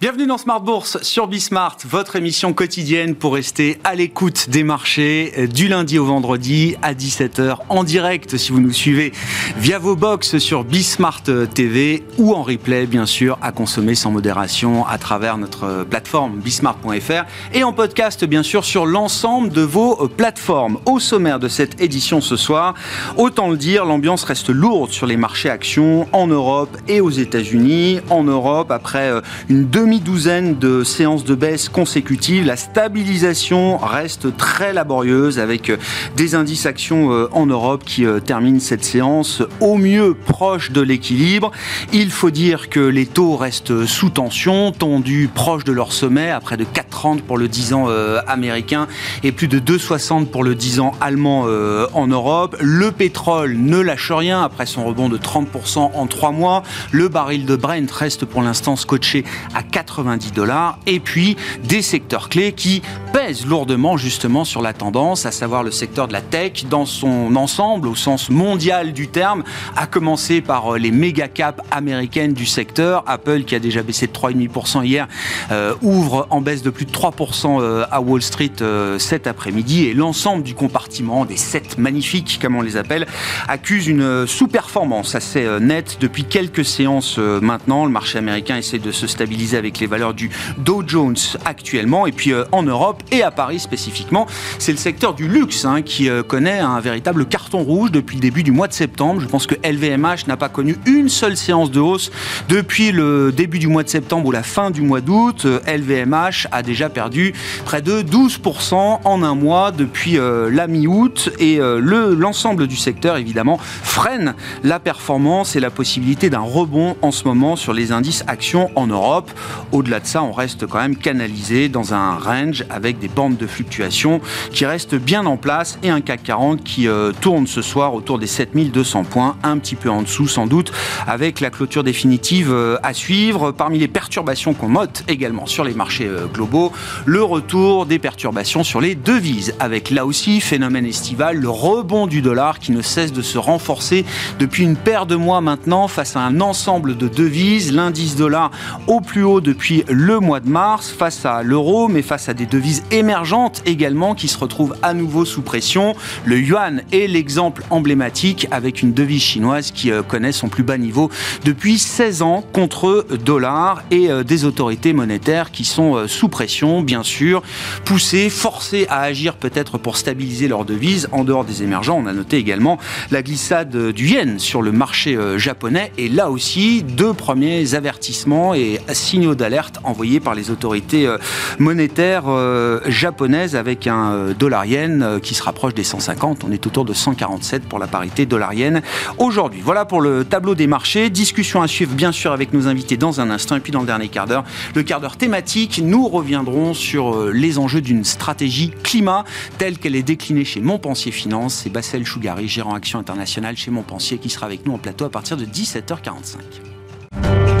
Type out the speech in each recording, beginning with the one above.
Bienvenue dans Smart Bourse sur Bismart, votre émission quotidienne pour rester à l'écoute des marchés euh, du lundi au vendredi à 17h en direct si vous nous suivez via vos box sur Bismart TV ou en replay bien sûr à consommer sans modération à travers notre plateforme bismart.fr et en podcast bien sûr sur l'ensemble de vos plateformes. Au sommaire de cette édition ce soir, autant le dire, l'ambiance reste lourde sur les marchés actions en Europe et aux États-Unis. En Europe, après euh, une demi demi-douzaine de séances de baisse consécutives. La stabilisation reste très laborieuse avec des indices actions euh, en Europe qui euh, terminent cette séance au mieux proche de l'équilibre. Il faut dire que les taux restent sous tension, tendus proches de leur sommet à près de 4,30 pour le 10 ans euh, américain et plus de 2,60 pour le 10 ans allemand en Europe. Le pétrole ne lâche rien après son rebond de 30% en 3 mois. Le baril de Brent reste pour l'instant scotché à 4 90 dollars. Et puis des secteurs clés qui pèsent lourdement justement sur la tendance, à savoir le secteur de la tech dans son ensemble, au sens mondial du terme, à commencer par euh, les méga caps américaines du secteur. Apple, qui a déjà baissé de 3,5% hier, euh, ouvre en baisse de plus de 3% euh, à Wall Street cet après-midi. Et l'ensemble du compartiment, des 7 magnifiques, comme on les appelle, accuse une sous-performance assez nette depuis quelques séances maintenant. Le marché américain essaie de se stabiliser avec les valeurs du Dow Jones actuellement. Et puis euh, en Europe et à Paris spécifiquement, c'est le secteur du luxe hein, qui euh, connaît un véritable carton rouge depuis le début du mois de septembre. Je pense que LVMH n'a pas connu une seule séance de hausse depuis le début du mois de septembre ou la fin du mois d'août. LVMH a déjà perdu près de 12% en un mois depuis euh, la mi-août et l'ensemble du secteur évidemment freine la performance et la possibilité d'un rebond en ce moment sur les indices actions en Europe. Au-delà de ça, on reste quand même canalisé dans un range avec des bandes de fluctuation qui restent bien en place et un CAC 40 qui euh, tourne ce soir autour des 7200 points, un petit peu en dessous sans doute, avec la clôture définitive euh, à suivre. Parmi les perturbations qu'on note également sur les marchés euh, globaux, le retour des perturbations sur les devises, avec là aussi phénomène estival, le rebond du dollar qui ne cesse de se renforcer depuis une paire de mois maintenant face à un ensemble de devises, l'indice dollar au plus haut depuis le mois de mars face à l'euro, mais face à des devises émergentes également qui se retrouvent à nouveau sous pression. Le yuan est l'exemple emblématique avec une devise chinoise qui euh, connaît son plus bas niveau depuis 16 ans contre dollar et euh, des autorités monétaires qui sont euh, sous pression, bien sûr, poussées, forcées à agir peut-être pour stabiliser leur devise en dehors des émergents. On a noté également la glissade du yen sur le marché japonais et là aussi deux premiers avertissements et signaux d'alerte envoyés par les autorités euh, monétaires euh, japonaises avec un euh, dollar yen qui se rapproche des 150. On est autour de 147 pour la parité dollar yen aujourd'hui. Voilà pour le tableau des marchés. Discussion à suivre bien sûr avec nos invités dans un instant et puis dans le dernier quart d'heure, le quart d'heure thématique, nous reviendrons sur les enjeux d'une stratégie climat telle qu'elle est déclinée chez Montpensier Finance. C'est Bassel Chougari, gérant action internationale chez Montpensier qui sera avec nous en plateau à partir de 17h45.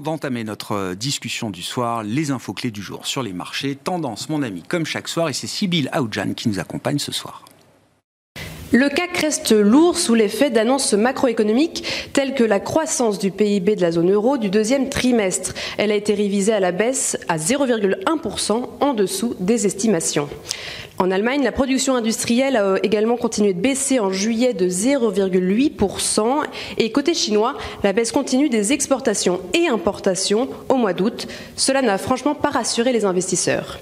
D'entamer notre euh, discussion du soir, les infos clés du jour sur les marchés, tendance mon ami comme chaque soir et c'est Sybille Aoudjan qui nous accompagne ce soir. Le CAC reste lourd sous l'effet d'annonces macroéconomiques telles que la croissance du PIB de la zone euro du deuxième trimestre. Elle a été révisée à la baisse à 0,1% en dessous des estimations. En Allemagne, la production industrielle a également continué de baisser en juillet de 0,8%. Et côté chinois, la baisse continue des exportations et importations au mois d'août. Cela n'a franchement pas rassuré les investisseurs.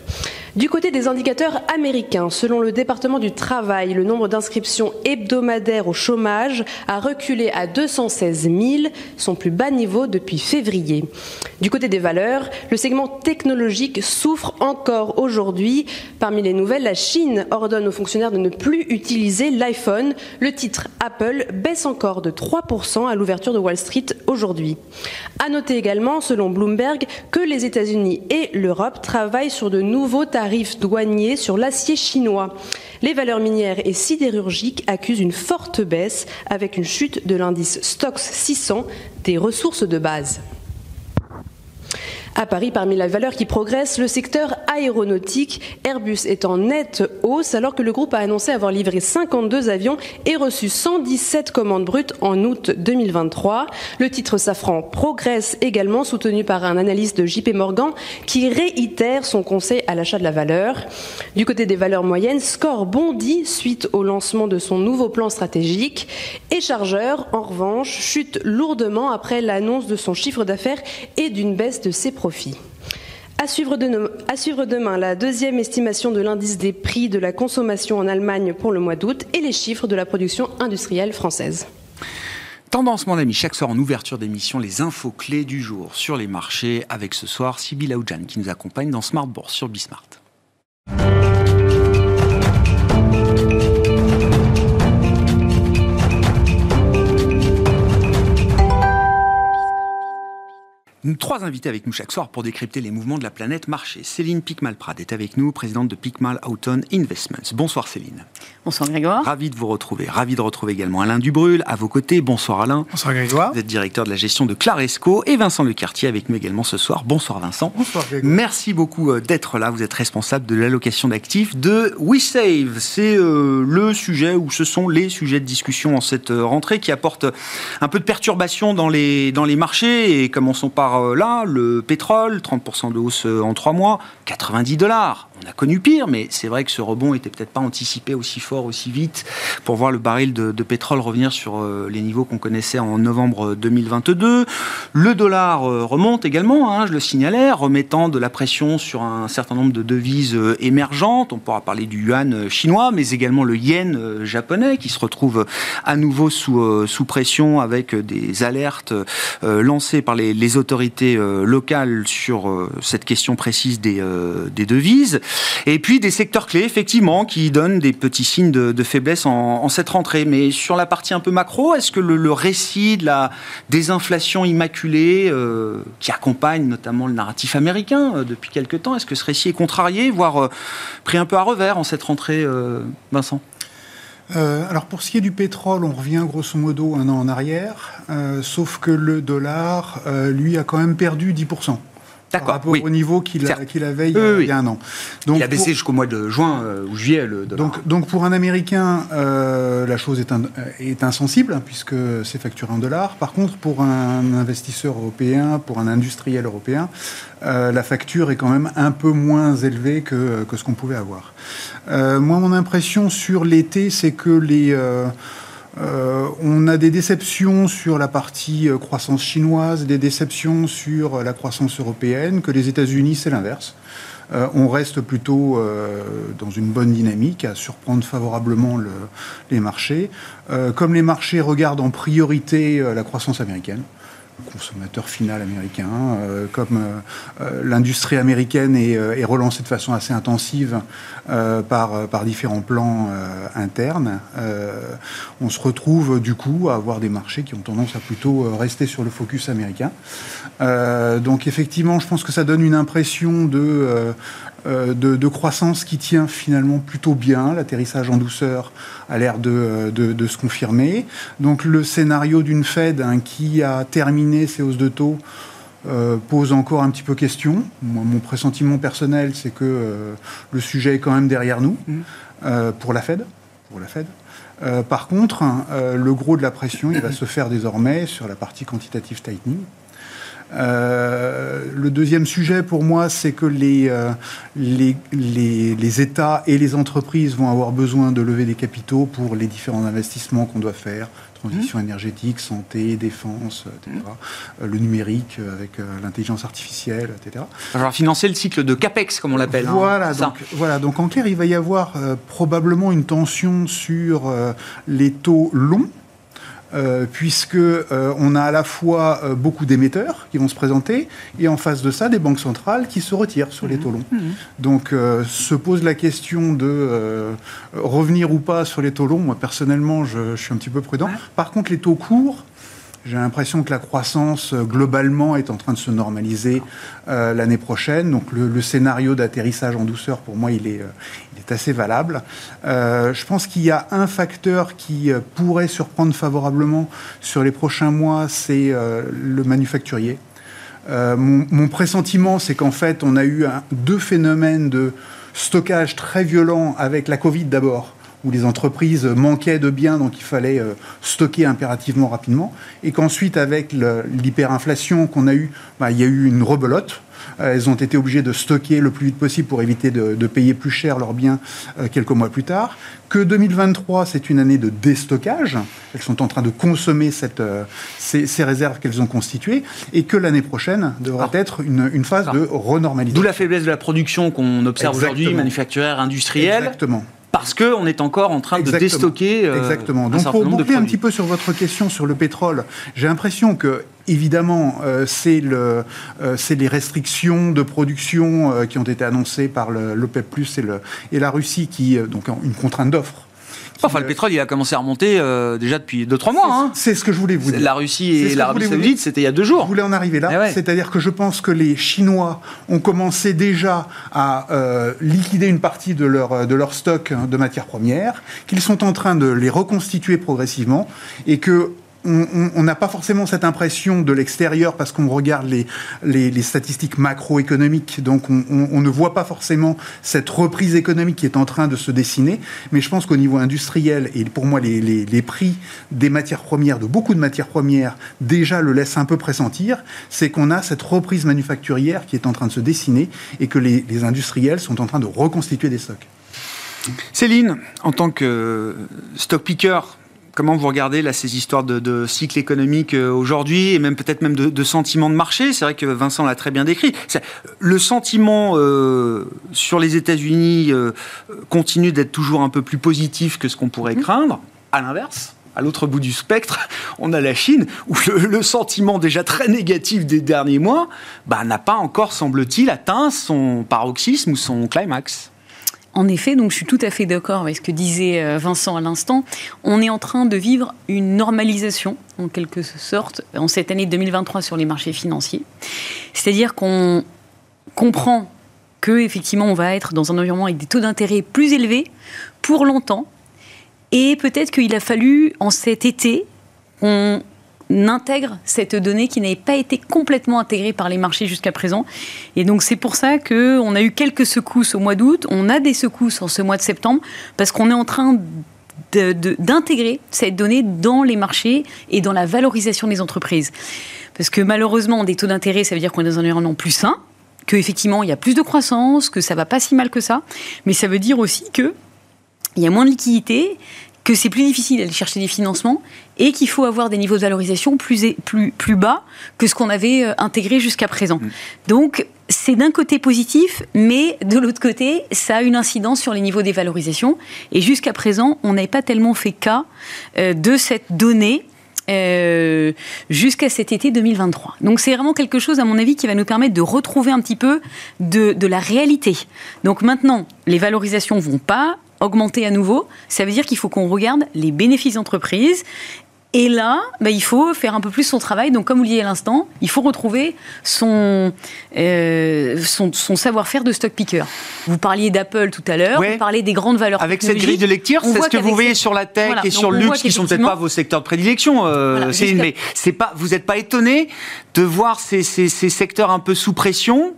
Du côté des indicateurs américains, selon le département du travail, le nombre d'inscriptions hebdomadaires au chômage a reculé à 216 000, son plus bas niveau depuis février. Du côté des valeurs, le segment technologique souffre encore aujourd'hui. Parmi les nouvelles, la Chine ordonne aux fonctionnaires de ne plus utiliser l'iPhone. Le titre Apple baisse encore de 3% à l'ouverture de Wall Street aujourd'hui. À noter également, selon Bloomberg, que les États-Unis et l'Europe travaillent sur de nouveaux tarifs tarifs douaniers sur l'acier chinois. Les valeurs minières et sidérurgiques accusent une forte baisse avec une chute de l'indice Stoxx 600 des ressources de base. À Paris, parmi les valeurs qui progressent, le secteur aéronautique. Airbus est en nette hausse alors que le groupe a annoncé avoir livré 52 avions et reçu 117 commandes brutes en août 2023. Le titre Safran progresse également, soutenu par un analyste de JP Morgan qui réitère son conseil à l'achat de la valeur. Du côté des valeurs moyennes, Score bondit suite au lancement de son nouveau plan stratégique. Et Chargeur, en revanche, chute lourdement après l'annonce de son chiffre d'affaires et d'une baisse de ses profits. À suivre, demain, la deuxième estimation de l'indice des prix de la consommation en Allemagne pour le mois d'août et les chiffres de la production industrielle française. Tendance, mon ami, chaque soir en ouverture d'émission, les infos clés du jour sur les marchés, avec ce soir Sybille Aoudjan qui nous accompagne dans Smart Bourse sur Bismart. Trois invités avec nous chaque soir pour décrypter les mouvements de la planète marché. Céline Picmal-Prad est avec nous, présidente de Picmal Auton Investments. Bonsoir Céline. Bonsoir Grégoire. Ravi de vous retrouver. Ravi de retrouver également Alain Dubrul à vos côtés. Bonsoir Alain. Bonsoir Grégoire. Vous êtes directeur de la gestion de Claresco et Vincent Lecartier avec nous également ce soir. Bonsoir Vincent. Bonsoir Grégoire. Merci beaucoup euh, d'être là. Vous êtes responsable de l'allocation d'actifs de WeSave. C'est euh, le sujet ou ce sont les sujets de discussion en cette euh, rentrée qui apportent un peu de perturbation dans les, dans les marchés et commençons par euh, là, le pétrole, 30% de hausse euh, en 3 mois, 90 dollars. On a connu pire, mais c'est vrai que ce rebond était peut-être pas anticipé aussi fort, aussi vite, pour voir le baril de, pétrole revenir sur euh, les niveaux qu'on connaissait en novembre 2022. Le dollar remonte également, hein, je le signalais, remettant de la pression sur un certain nombre de devises émergentes. On pourra parler du yuan chinois, mais également le yen japonais, qui se retrouve à nouveau sous, sous pression avec des alertes lancées par les, les autorités euh, locale sur euh, cette question précise des, euh, des, devises. Et puis des secteurs clés, effectivement, qui donnent des petits signes de, faiblesse en, cette rentrée. Mais sur la partie un peu macro, est-ce que le, récit de la désinflation immaculée qui accompagne notamment le narratif américain depuis quelque temps, est-ce que ce récit est contrarié, voire pris un peu à revers en cette rentrée, Vincent? Euh, alors pour ce qui est du pétrole, on revient grosso modo un an en arrière, euh, sauf que le dollar, euh, lui, a quand même perdu 10%. Par rapport au niveau qu'il avait il y, a, un an. Donc, il a baissé jusqu'au mois de juin ou juillet le dollar. Donc, donc pour un Américain, la chose est, est insensible hein, puisque c'est facturé en dollars. Par contre, pour un investisseur européen, pour un industriel européen, la facture est quand même un peu moins élevée que, que ce qu'on pouvait avoir. Euh, moi, mon impression sur l'été, c'est que les... Euh, euh, on a des déceptions sur la partie croissance chinoise, des déceptions sur la croissance européenne, que les États-Unis, c'est l'inverse. on reste plutôt dans une bonne dynamique à surprendre favorablement les marchés. comme les marchés regardent en priorité la croissance américaine, consommateur final américain, euh, comme euh, euh, l'industrie américaine est, relancée de façon assez intensive par, par différents plans internes, on se retrouve du coup à avoir des marchés qui ont tendance à plutôt rester sur le focus américain. donc effectivement, je pense que ça donne une impression de euh, de, croissance qui tient finalement plutôt bien. L'atterrissage en douceur a l'air de, se confirmer. Donc le scénario d'une Fed hein, qui a terminé ses hausses de taux euh, pose encore un petit peu question. mon pressentiment personnel, c'est que euh, le sujet est quand même derrière nous mmh. pour la Fed. Pour la Fed. par contre, hein, le gros de la pression, il va se faire désormais sur la partie quantitative tightening. Euh, le deuxième sujet pour moi, c'est que les, euh, les, les, États et les entreprises vont avoir besoin de lever des capitaux pour les différents investissements qu'on doit faire, transition mmh. énergétique, santé, défense, etc. Mmh. Euh, le numérique avec l'intelligence artificielle, etc. Alors financer le cycle de CAPEX, comme on l'appelle. Hein, voilà, voilà, donc en clair, il va y avoir probablement une tension sur les taux longs euh, puisque euh, on a à la fois euh, beaucoup d'émetteurs qui vont se présenter et en face de ça des banques centrales qui se retirent sur les mhm. taux longs. Mhm. Donc se pose la question de revenir ou pas sur les taux longs. Moi personnellement, je, suis un petit peu prudent. Par contre, les taux courts, j'ai l'impression que la croissance euh, globalement est en train de se normaliser euh, l'année prochaine. Donc le, scénario d'atterrissage en douceur, pour moi, il est, euh, il est assez valable. je pense qu'il y a un facteur qui pourrait surprendre favorablement sur les prochains mois, c'est le manufacturier. mon, pressentiment, c'est qu'en fait, on a eu deux phénomènes de stockage très violents avec la Covid d'abord où les entreprises manquaient de biens, donc il fallait euh, stocker impérativement rapidement, et qu'ensuite, avec l'hyperinflation qu'on a eue, bah, il y a eu une rebelote. Euh, elles ont été obligées de stocker le plus vite possible pour éviter de, payer plus cher leurs biens euh, quelques mois plus tard. Que 2023, c'est une année de déstockage. Elles sont en train de consommer cette, ces, réserves qu'elles ont constituées. Et que l'année prochaine devrait ah. être une, phase de renormalisation. D'où la faiblesse de la production qu'on observe aujourd'hui, manufacturière, industrielle. Exactement parce qu'on est encore en train de déstocker. Euh, Exactement. Donc pour boucler un petit peu sur votre question sur le pétrole, j'ai l'impression que Évidemment, euh, c'est le, euh, les restrictions de production qui ont été annoncées par l'OPEP+, et, le, et la Russie, qui, donc une contrainte d'offre Enfin, le pétrole, il a commencé à remonter euh, déjà depuis 2-3 mois. Hein. C'est ce que je voulais vous dire. La Russie et l'Arabie Saoudite, c'était il y a deux jours. Je voulais en arriver là. Eh C'est-à-dire que je pense que les Chinois ont commencé déjà à euh, liquider une partie de leur, de leur stock de matières premières, qu'ils sont en train de les reconstituer progressivement et que on n'a pas forcément cette impression de l'extérieur parce qu'on regarde les, statistiques macroéconomiques, donc on, ne voit pas forcément cette reprise économique qui est en train de se dessiner. Mais je pense qu'au niveau industriel, et pour moi les, les, prix des matières premières, de beaucoup de matières premières, déjà le laissent un peu pressentir, c'est qu'on a cette reprise manufacturière qui est en train de se dessiner et que les industriels sont en train de reconstituer des stocks. Céline, en tant que stock picker, Comment vous regardez là, ces histoires de, cycle économique euh, aujourd'hui et même peut-être même de, de, sentiment de marché? C'est vrai que Vincent l'a très bien décrit. Le sentiment euh, sur les États-Unis euh, continue d'être toujours un peu plus positif que ce qu'on pourrait mhm. craindre. À l'inverse, à l'autre bout du spectre, on a la Chine, où le, sentiment déjà très négatif des derniers mois bah, n'a pas encore, semble-t-il, atteint son paroxysme ou son climax. En effet, donc je suis tout à fait d'accord avec ce que disait euh, Vincent à l'instant. On est en train de vivre une normalisation, en quelque sorte, en cette année 2023 sur les marchés financiers. C'est-à-dire qu'on comprend que effectivement on va être dans un environnement avec des taux d'intérêt plus élevés pour longtemps. Et peut-être qu'il a fallu en cet été qu'on intègre cette donnée qui n'avait pas été complètement intégrée par les marchés jusqu'à présent. Et donc c'est pour ça qu'on a eu quelques secousses au mois d'août, on a des secousses en ce mois de septembre, parce qu'on est en train d'intégrer cette donnée dans les marchés et dans la valorisation des entreprises. Parce que malheureusement, des taux d'intérêt, ça veut dire qu'on est dans un environnement plus sain, qu'effectivement il y a plus de croissance, que ça va pas si mal que ça, mais ça veut dire aussi que il y a moins de liquidités que c'est plus difficile d'aller chercher des financements et qu'il faut avoir des niveaux de valorisation plus, plus, plus bas que ce qu'on avait euh, intégré jusqu'à présent. Mm. Donc, c'est d'un côté positif, mais de l'autre côté, ça a une incidence sur les niveaux des valorisations. Et jusqu'à présent, on n'avait pas tellement fait cas euh, de cette donnée. Euh, jusqu'à cet été 2023. Donc c'est vraiment quelque chose, à mon avis, qui va nous permettre de retrouver un petit peu de, de la réalité. Donc maintenant, les valorisations vont pas augmenter à nouveau, ça veut dire qu'il faut qu'on regarde les bénéfices d'entreprise et là, bah, il faut faire un peu plus son travail. Donc, comme vous le disiez à l'instant, il faut retrouver son, euh, son, savoir-faire de stock picker. Vous parliez d'Apple tout à l'heure, vous parlez des grandes valeurs Avec cette grille de lecture, c'est ce que vous voyez sur la tech et sur le luxe, qui ne sont peut-être pas vos secteurs de prédilection, euh, mais pas, vous n'êtes pas étonné de voir ces, ces, ces secteurs un peu sous pression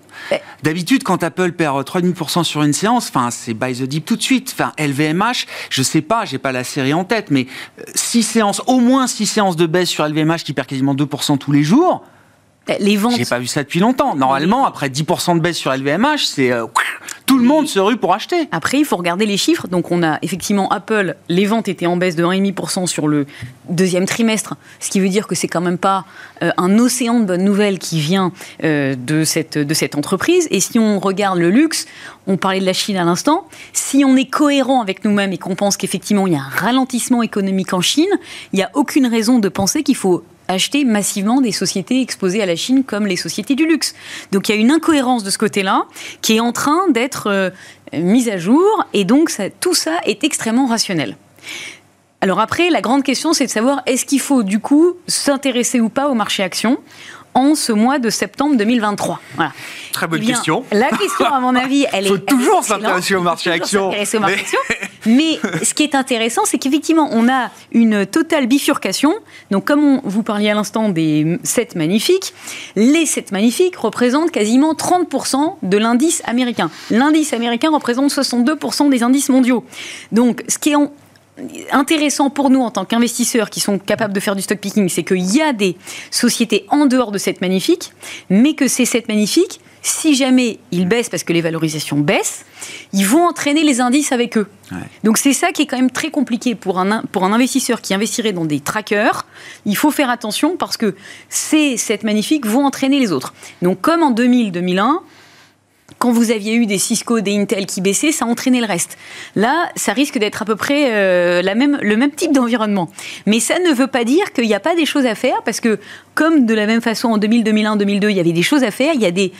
D'habitude, quand Apple perd 3,5% sur une séance, enfin, c'est buy the dip tout de suite. Enfin, LVMH, je sais pas, j'ai pas la série en tête, mais 6 euh, séances, au moins 6 séances de baisse sur LVMH qui perd quasiment 2% tous les jours. Les ventes. J'ai pas vu ça depuis longtemps. Normalement, après 10% de baisse sur LVMH, c'est euh, tout le monde se rue pour acheter. Après, il faut regarder les chiffres. Donc, on a effectivement Apple, les ventes étaient en baisse de 1,5% sur le deuxième trimestre, ce qui veut dire que c'est quand même pas euh, un océan de bonnes nouvelles qui vient euh, de, cette, de cette entreprise. Et si on regarde le luxe, on parlait de la Chine à l'instant, si on est cohérent avec nous-mêmes et qu'on pense qu'effectivement il y a un ralentissement économique en Chine, il n'y a aucune raison de penser qu'il faut acheter massivement des sociétés exposées à la Chine comme les sociétés du luxe. Donc il y a une incohérence de ce côté-là qui est en train d'être euh, mise à jour et donc tout ça est extrêmement rationnel. Alors après, la grande question, c'est de savoir est-ce qu'il faut du coup s'intéresser ou pas au marché action en ce mois de septembre 2023 voilà. Très bonne eh question. La question, à mon avis, elle est. Il faut toujours s'intéresser au marché action. S'intéresser au marché action. Mais ce qui est intéressant, c'est qu'effectivement, on a une totale bifurcation. Donc, comme on, vous parliez à l'instant des 7 magnifiques, les 7 magnifiques représentent quasiment 30% de l'indice américain. L'indice américain représente 62% des indices mondiaux. Donc, ce qui est intéressant pour nous en tant qu'investisseurs qui sont capables de faire du stock picking, c'est qu'il y a des sociétés en dehors de cette magnifique, mais que ces 7 magnifiques si jamais ils baissent parce que les valorisations baissent, ils vont entraîner les indices avec eux. Donc c'est ça qui est quand même très compliqué pour un, pour un investisseur qui investirait dans des trackers. Il faut faire attention parce que ces cette magnifiques vont entraîner les autres. Donc comme en 2000-2001, quand vous aviez eu des Cisco, des Intel qui baissaient, ça entraînait le reste. Là, ça risque d'être à peu près euh, la même, le même type d'environnement. Mais ça ne veut pas dire qu'il n'y a pas des choses à faire, parce que comme de la même façon en 2000, 2001, 2002, il y avait des choses à faire, il y a des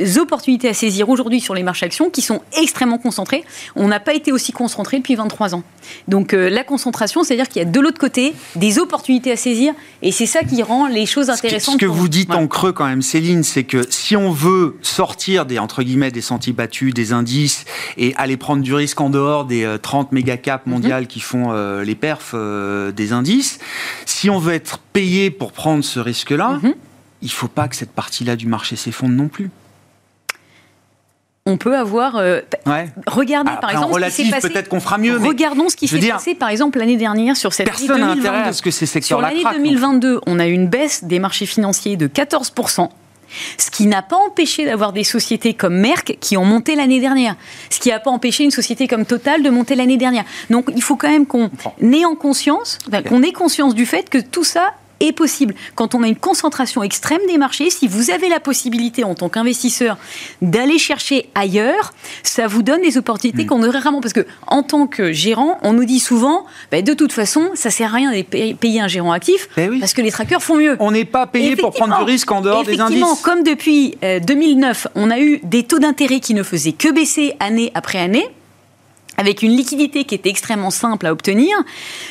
euh, opportunités à saisir aujourd'hui sur les marchés actions qui sont extrêmement concentrées. On n'a pas été aussi concentré depuis 23 ans. Donc euh, la concentration, c'est-à-dire qu'il y a de l'autre côté des opportunités à saisir, et c'est ça qui rend les choses intéressantes. Ce que, vous dites en creux quand même, Céline, c'est que si on veut sortir des entre guillemets des sentiers battus, des indices, et aller prendre du risque en dehors des 30 euh, méga caps mhm. mondiales qui font euh, les perfs euh, des indices, si on veut être payé pour prendre ce risque-là, mhm. il ne faut pas que cette partie-là du marché s'effondre non plus on peut avoir. regardez par exemple ce qui s'est passé. Peut-être qu'on fera mieux. Regardons ce qui s'est passé par exemple l'année dernière sur cette personne année 2022. à ce que ces secteurs-là Sur l'année 2022, on a eu une baisse des marchés financiers de 14 ce qui n'a pas empêché d'avoir des sociétés comme Merck qui ont monté l'année dernière. Ce qui n'a pas empêché une société comme Total de monter l'année dernière. Donc il faut quand même qu'on ait en conscience, qu'on ait conscience du fait que tout ça est possible. Quand on a une concentration extrême des marchés, si vous avez la possibilité en tant qu'investisseur d'aller chercher ailleurs, ça vous donne des opportunités hmm. qu'on aurait rarement. Parce que en tant que gérant, on nous dit souvent, bah, de toute façon, ça sert à rien de payer un gérant actif eh parce que les trackers font mieux. On n'est pas payé pour prendre du risque en dehors des indices. Effectivement, comme depuis 2009, euh, on a eu des taux d'intérêt qui ne faisaient que baisser année après année avec une liquidité qui était extrêmement simple à obtenir,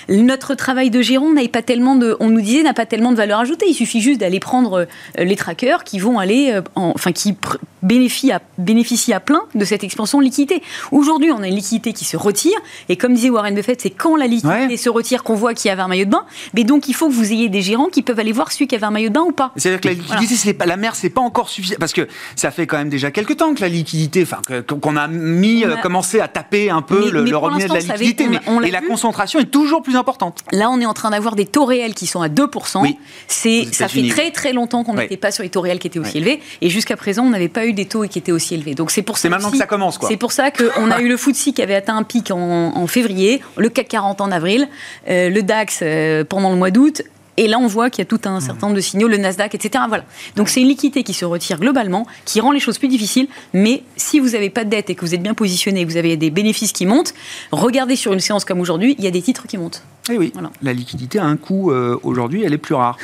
notre travail de gérant n'a pas tellement de, on nous disait, n'a pas tellement de valeur ajoutée. Il suffit juste d'aller prendre euh, les trackers qui vont aller, euh, enfin qui bénéficient à, bénéficient à plein de cette expansion de liquidité. Aujourd'hui, on a une liquidité qui se retire, et comme disait Warren Buffett, c'est quand la liquidité se retire qu'on voit qu'il y avait un maillot de bain. Mais donc, il faut que vous ayez des gérants qui peuvent aller voir celui qui avait un maillot de bain ou pas. C'est-à-dire que la liquidité, c'est pas la mer, c'est pas encore suffisant, parce que ça fait quand même déjà quelques temps que la liquidité, enfin, qu'on a mis, euh, commencé à taper un peu le, le robinet de la liquidité, mais, et la concentration est toujours plus importante. Là, on est en train d'avoir des taux réels qui sont à 2%. Oui. C'est, ça fait très très longtemps qu'on n'était pas sur les taux réels qui étaient aussi élevés, et jusqu'à présent, on n'avait pas eu des taux qui étaient aussi élevés. Donc c'est pour ça. C'est maintenant que ça commence, quoi. C'est pour ça qu'on a eu le FTSE qui avait atteint un pic en, février, le CAC 40 en avril, euh, le DAX euh, pendant le mois d'août, et là, on voit qu'il y a tout un certain nombre de signaux, le Nasdaq, etc. Voilà. Donc c'est une liquidité qui se retire globalement, qui rend les choses plus difficiles. Mais si vous n'avez pas de dette et que vous êtes bien positionné, vous avez des bénéfices qui montent, regardez sur une séance comme aujourd'hui, il y a des titres qui montent. Et eh oui, la liquidité a un coût euh, aujourd'hui, elle est plus rare.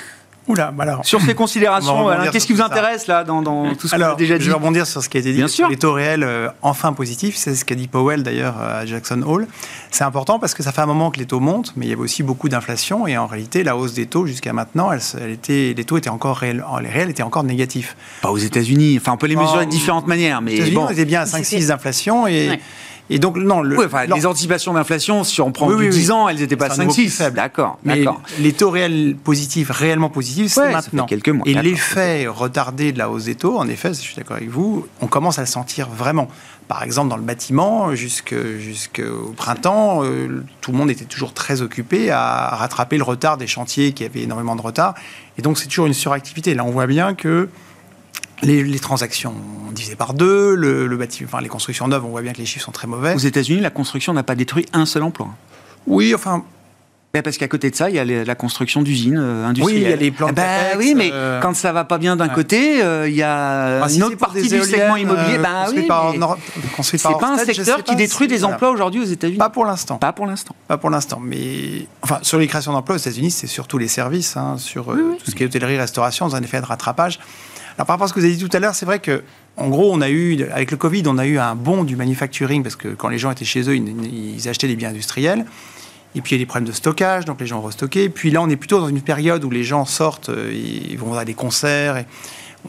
Oula, bah alors. Sur ces considérations, qu'est-ce qui vous intéresse là dans, tout ce qu'on a déjà dit Je vais rebondir sur ce qui a été dit. Bien sûr. Les taux réels euh, enfin positifs, c'est ce qu'a dit Powell d'ailleurs à Jackson Hole. C'est important parce que ça fait un moment que les taux montent, mais il y avait aussi beaucoup d'inflation et en réalité, la hausse des taux jusqu'à maintenant, elle, était, les taux étaient encore réels, les réels étaient encore négatifs. Pas aux États-Unis. Enfin, on peut les mesurer de différentes manières, mais bon. on était bien à 5-6 d'inflation et. Et donc, non. Le, les anticipations d'inflation, si on prend du 10 ans, elles n'étaient pas 5-6. D'accord. Mais les taux réels positifs, réellement positifs, c'est maintenant. quelques mois, et l'effet retardé de la hausse des taux, en effet, je suis d'accord avec vous, on commence à le sentir vraiment. Par exemple, dans le bâtiment, jusqu'au printemps, euh, tout le monde était toujours très occupé à rattraper le retard des chantiers qui avaient énormément de retard. Et donc, c'est toujours une suractivité. Là, on voit bien que les, transactions divisées par deux, le, bâtiment, enfin, les constructions neuves, on voit bien que les chiffres sont très mauvais. Aux États-Unis, la construction n'a pas détruit un seul emploi. Oui, enfin, parce qu'à côté de ça, il y a la construction d'usions industrielles. Oui, il y a les plans eh ben, Oui, mais euh, quand ça va pas bien d'un côté, euh, il y a ah, une autre partie du segment immobilier. bah, oui, c'est pas un secteur qui détruit des emplois aujourd'hui aux États-Unis. Pas pour l'instant. Pas pour l'instant. Pas pour l'instant. Mais enfin, sur les créations d'emplois aux États-Unis, c'est surtout les services, hein, sur euh, tout ce qui est hôtellerie, restauration, dans un effet de rattrapage. Alors, par rapport à ce que vous avez dit tout à l'heure, c'est vrai que, en gros, on a eu, avec le Covid, on a eu un bond du manufacturing parce que quand les gens étaient chez eux, ils, achetaient des biens industriels. Et puis il y a des problèmes de stockage, donc les gens ont restocké. Puis là, on est plutôt dans une période où les gens sortent, euh, ils vont à des concerts. Et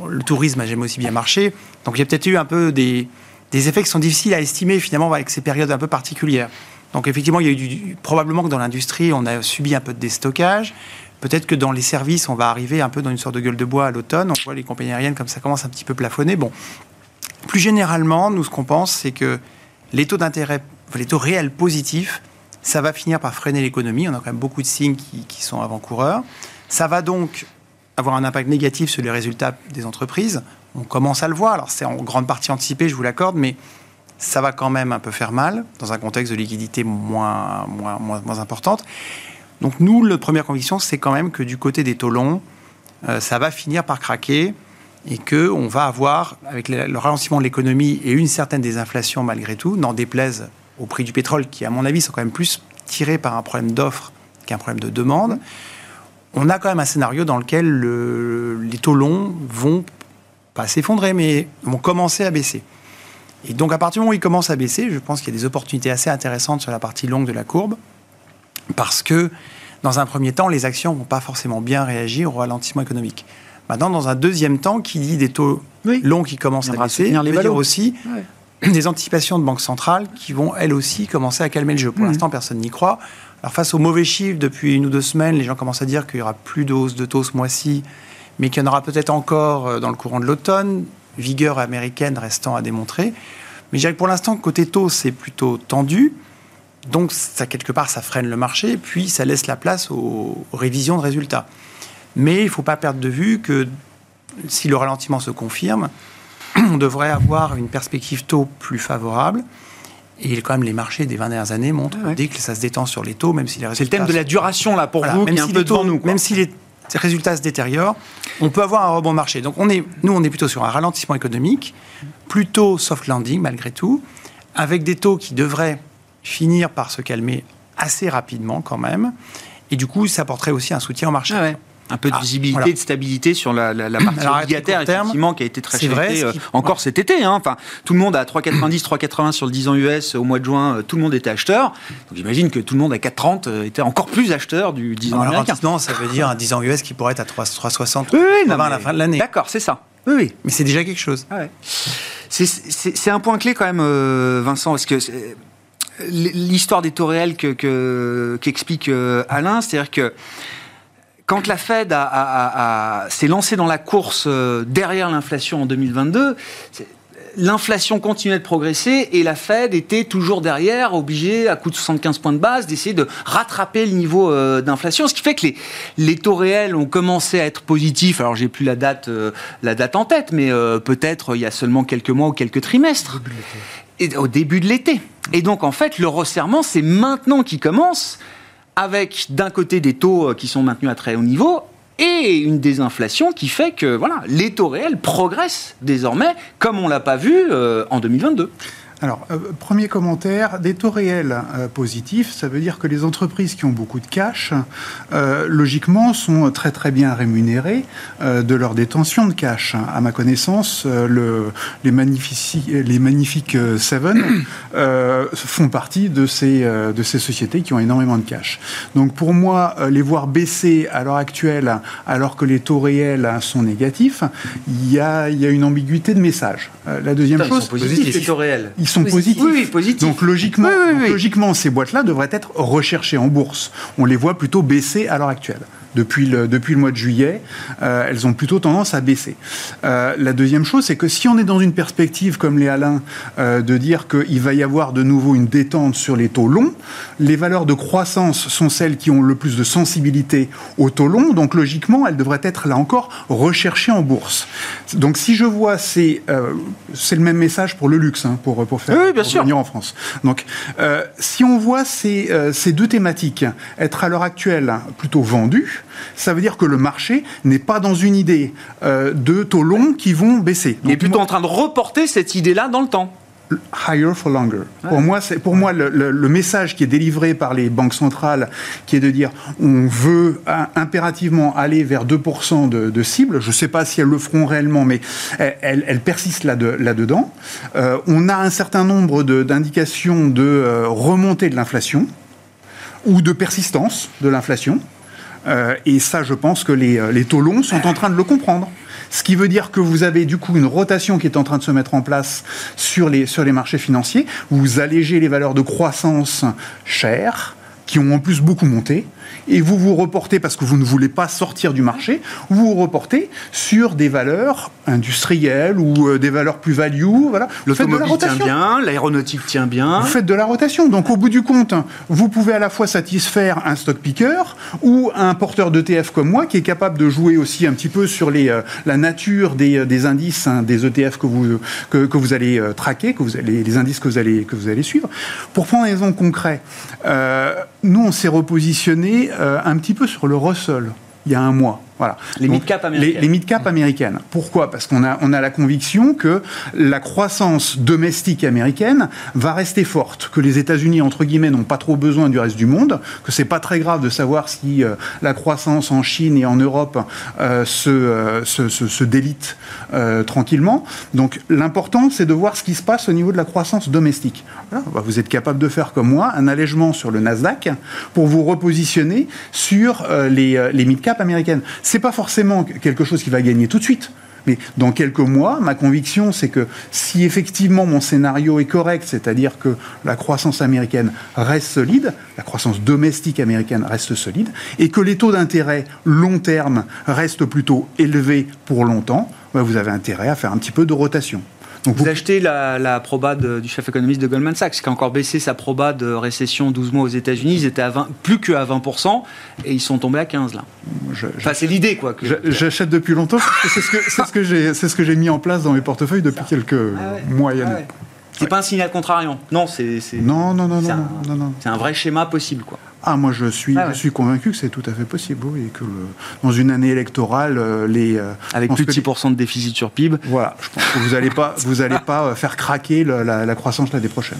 le tourisme a jamais aussi bien marché. Donc il y a peut-être eu un peu des, effets qui sont difficiles à estimer finalement avec ces périodes un peu particulières. Donc effectivement, il y a eu probablement que dans l'industrie, on a subi un peu de déstockage. Peut-être que dans les services, on va arriver un peu dans une sorte de gueule de bois à l'automne. On voit les compagnies aériennes comme ça commence un petit peu plafonner. Bon, plus généralement, nous, ce qu'on pense, c'est que les taux d'intérêt, les taux réels positifs, ça va finir par freiner l'économie. On a quand même beaucoup de signes qui, sont avant-coureurs. Ça va donc avoir un impact négatif sur les résultats des entreprises. On commence à le voir. Alors, c'est en grande partie anticipé, je vous l'accorde, mais ça va quand même un peu faire mal dans un contexte de liquidité moins, moins, moins, importante. Donc nous, la première conviction, c'est quand même que du côté des taux longs, euh, ça va finir par craquer et qu'on va avoir, avec le, ralentissement de l'économie et une certaine désinflation malgré tout, n'en déplaise au prix du pétrole, qui à mon avis sont quand même plus tirés par un problème d'offre qu'un problème de demande, on a quand même un scénario dans lequel les taux longs vont pas s'effondrer, mais vont commencer à baisser. Et donc, à partir du moment où il commence à baisser, je pense qu'il y a des opportunités assez intéressantes sur la partie longue de la courbe, parce que, dans un premier temps, les actions ne vont pas forcément bien réagir au ralentissement économique. Maintenant, dans un deuxième temps, qui dit des taux longs qui commencent à baisser, les veut dire aussi des anticipations de banques centrales qui vont, elles aussi, commencer à calmer le jeu. Pour mmh. l'instant, personne n'y croit. Alors, face aux mauvais chiffres, depuis une ou deux semaines, les gens commencent à dire qu'il y aura plus de hausse de taux ce mois-ci, mais qu'il y en aura peut-être encore euh, dans le courant de l'automne vigueur américaine restant à démontrer. Mais je dirais que pour l'instant, côté taux, c'est plutôt tendu. Donc, ça, quelque part, ça freine le marché, puis ça laisse la place aux, révisions de résultats. Mais il ne faut pas perdre de vue que si le ralentissement se confirme, on devrait avoir une perspective taux plus favorable. Et quand même, les marchés des 20 dernières années montrent dès que ça se détend sur les taux, même si les résultats... C'est le thème de la duration, là, pour vous, même qui est un peu devant nous. Même si les résultats se détériorent, on peut avoir un rebond marché. Donc on est, nous, on est plutôt sur un ralentissement économique, plutôt soft landing malgré tout, avec des taux qui devraient finir par se calmer assez rapidement quand même. Et du coup, ça apporterait aussi un soutien au marché. Ah un peu de ah, visibilité, de stabilité sur la, la, partie obligataire, effectivement, qui a été très vrai, euh, encore cet été. Hein. Enfin, tout le monde à 3,90, 3,80 sur le 10 ans US au mois de juin, euh, tout le monde était acheteur. Donc j'imagine que tout le monde à 4,30 euh, était encore plus acheteur du 10 ans américain. Non, ça veut dire un 10 ans US qui pourrait être à 3,60 oui, oui, avant la fin de l'année. D'accord, c'est ça. Oui, oui. Mais c'est déjà quelque chose. Ah c'est un point clé quand même, Vincent, parce que l'histoire des taux réels qu'explique que, Alain, c'est-à-dire que quand la Fed s'est lancée dans la course euh, derrière l'inflation en 2022, l'inflation continuait de progresser et la Fed était toujours derrière, obligée, à coût de 75 points de base, d'essayer de rattraper le niveau euh, d'inflation. Ce qui fait que les, taux réels ont commencé à être positifs. Alors, j'ai plus la date, euh, la date en tête, mais peut-être il y a seulement quelques mois ou quelques trimestres. Au début de l'été. Et donc, en fait, le resserrement, c'est maintenant qu'il commence avec d'un côté des taux euh, qui sont maintenus à très haut niveau et une désinflation qui fait que voilà, les taux réels progressent désormais comme on l'a pas vu euh, en 2022. Alors, euh, premier commentaire, des taux réels euh, positifs, ça veut dire que les entreprises qui ont beaucoup de cash, euh, logiquement, sont très très bien rémunérées de leur détention de cash. À ma connaissance, le, les, les magnifiques Seven font partie de ces, de ces sociétés qui ont énormément de cash. Donc pour moi, les voir baisser à l'heure actuelle, alors que les taux réels sont négatifs, il y a, y a une ambiguïté de message. la deuxième chose, les taux réels sont positifs. Donc logiquement, logiquement ces boîtes-là devraient être recherchées en bourse. On les voit plutôt baisser à l'heure actuelle depuis le, depuis le mois de juillet, euh, elles ont plutôt tendance à baisser. Euh, la deuxième chose, c'est que si on est dans une perspective, comme les Alain, euh, de dire qu'il va y avoir de nouveau une détente sur les taux longs, les valeurs de croissance sont celles qui ont le plus de sensibilité aux taux longs, donc logiquement, elles devraient être là encore recherchées en bourse. Donc si je vois, c'est c'est le même message pour le luxe, hein, pour, pour faire oui, bien sûr. en France. Donc si on voit ces, ces deux thématiques être à l'heure actuelle plutôt vendues, ça veut dire que le marché n'est pas dans une idée euh, de taux longs qui vont baisser. Il est plutôt en train de reporter cette idée-là dans le temps higher for longer. Pour moi, c'est pour moi le, message qui est délivré par les banques centrales, qui est de dire on veut impérativement aller vers 2% de, cible. Je ne sais pas si elles le feront réellement, mais elles, persistent là, dedans. Euh, on a un certain nombre d'indications de, euh, remontée de l'inflation ou de persistance de l'inflation. Euh, et ça, je pense que les, euh, les sont en train de le comprendre. Ce qui veut dire que vous avez du coup une rotation qui est en train de se mettre en place sur les, sur les marchés financiers. Vous allégez les valeurs de croissance chères qui ont en plus beaucoup monté, et vous vous reportez, parce que vous ne voulez pas sortir du marché, vous vous reportez sur des valeurs industrielles ou euh, des valeurs plus value. Voilà. L'automobile tient bien, l'aéronautique tient bien. Vous faites de la rotation. Donc au bout du compte, vous pouvez à la fois satisfaire un stock picker ou un porteur d'ETF comme moi qui est capable de jouer aussi un petit peu sur les, euh, la nature des, euh, des indices, hein, des ETF que vous, que, que vous allez traquer, que vous allez, les indices que vous allez, que vous allez suivre. Pour prendre un exemple concret, nous on s'est repositionné euh, un petit peu sur le Russell il y a un mois. Voilà. Les mid-cap américaines. Les, mid-cap américaines. Pourquoi? Parce qu'on a, on a la conviction que la croissance domestique américaine va rester forte, que les États-Unis, entre guillemets, n'ont pas trop besoin du reste du monde, que c'est pas très grave de savoir si euh, la croissance en Chine et en Europe euh, se, se, se, délite tranquillement. Donc l'important, c'est de voir ce qui se passe au niveau de la croissance domestique. Bah, vous êtes capable de faire comme moi un allègement sur le Nasdaq pour vous repositionner sur les, les mid-cap américaines c'est pas forcément quelque chose qui va gagner tout de suite. Mais dans quelques mois, ma conviction, c'est que si effectivement mon scénario est correct, c'est-à-dire que la croissance américaine reste solide, la croissance domestique américaine reste solide, et que les taux d'intérêt long terme restent plutôt élevés pour longtemps, bah, vous avez intérêt à faire un petit peu de rotation vous, achetez la, la proba du chef économiste de Goldman Sachs, qui a encore baissé sa proba de récession 12 mois aux États-Unis. Ils étaient à 20, plus qu'à 20%, et ils sont tombés à 15 là. enfin, c'est l'idée, quoi. J'achète depuis longtemps, c'est ce que, ce que j'ai ce que mis en place dans mes portefeuilles depuis quelques ah mois et années. Ah c'est pas un signal contrariant. Non, c'est. Non, non, non, non, non, non. C'est un vrai schéma possible, quoi. Ah, moi je suis, ah je suis convaincu que c'est tout à fait possible, oui, que dans une année électorale, euh, les euh, avec plus de 6% de déficit sur PIB. Voilà, je pense que vous n'allez pas, vous allez pas euh, faire craquer la, la croissance l'année prochaine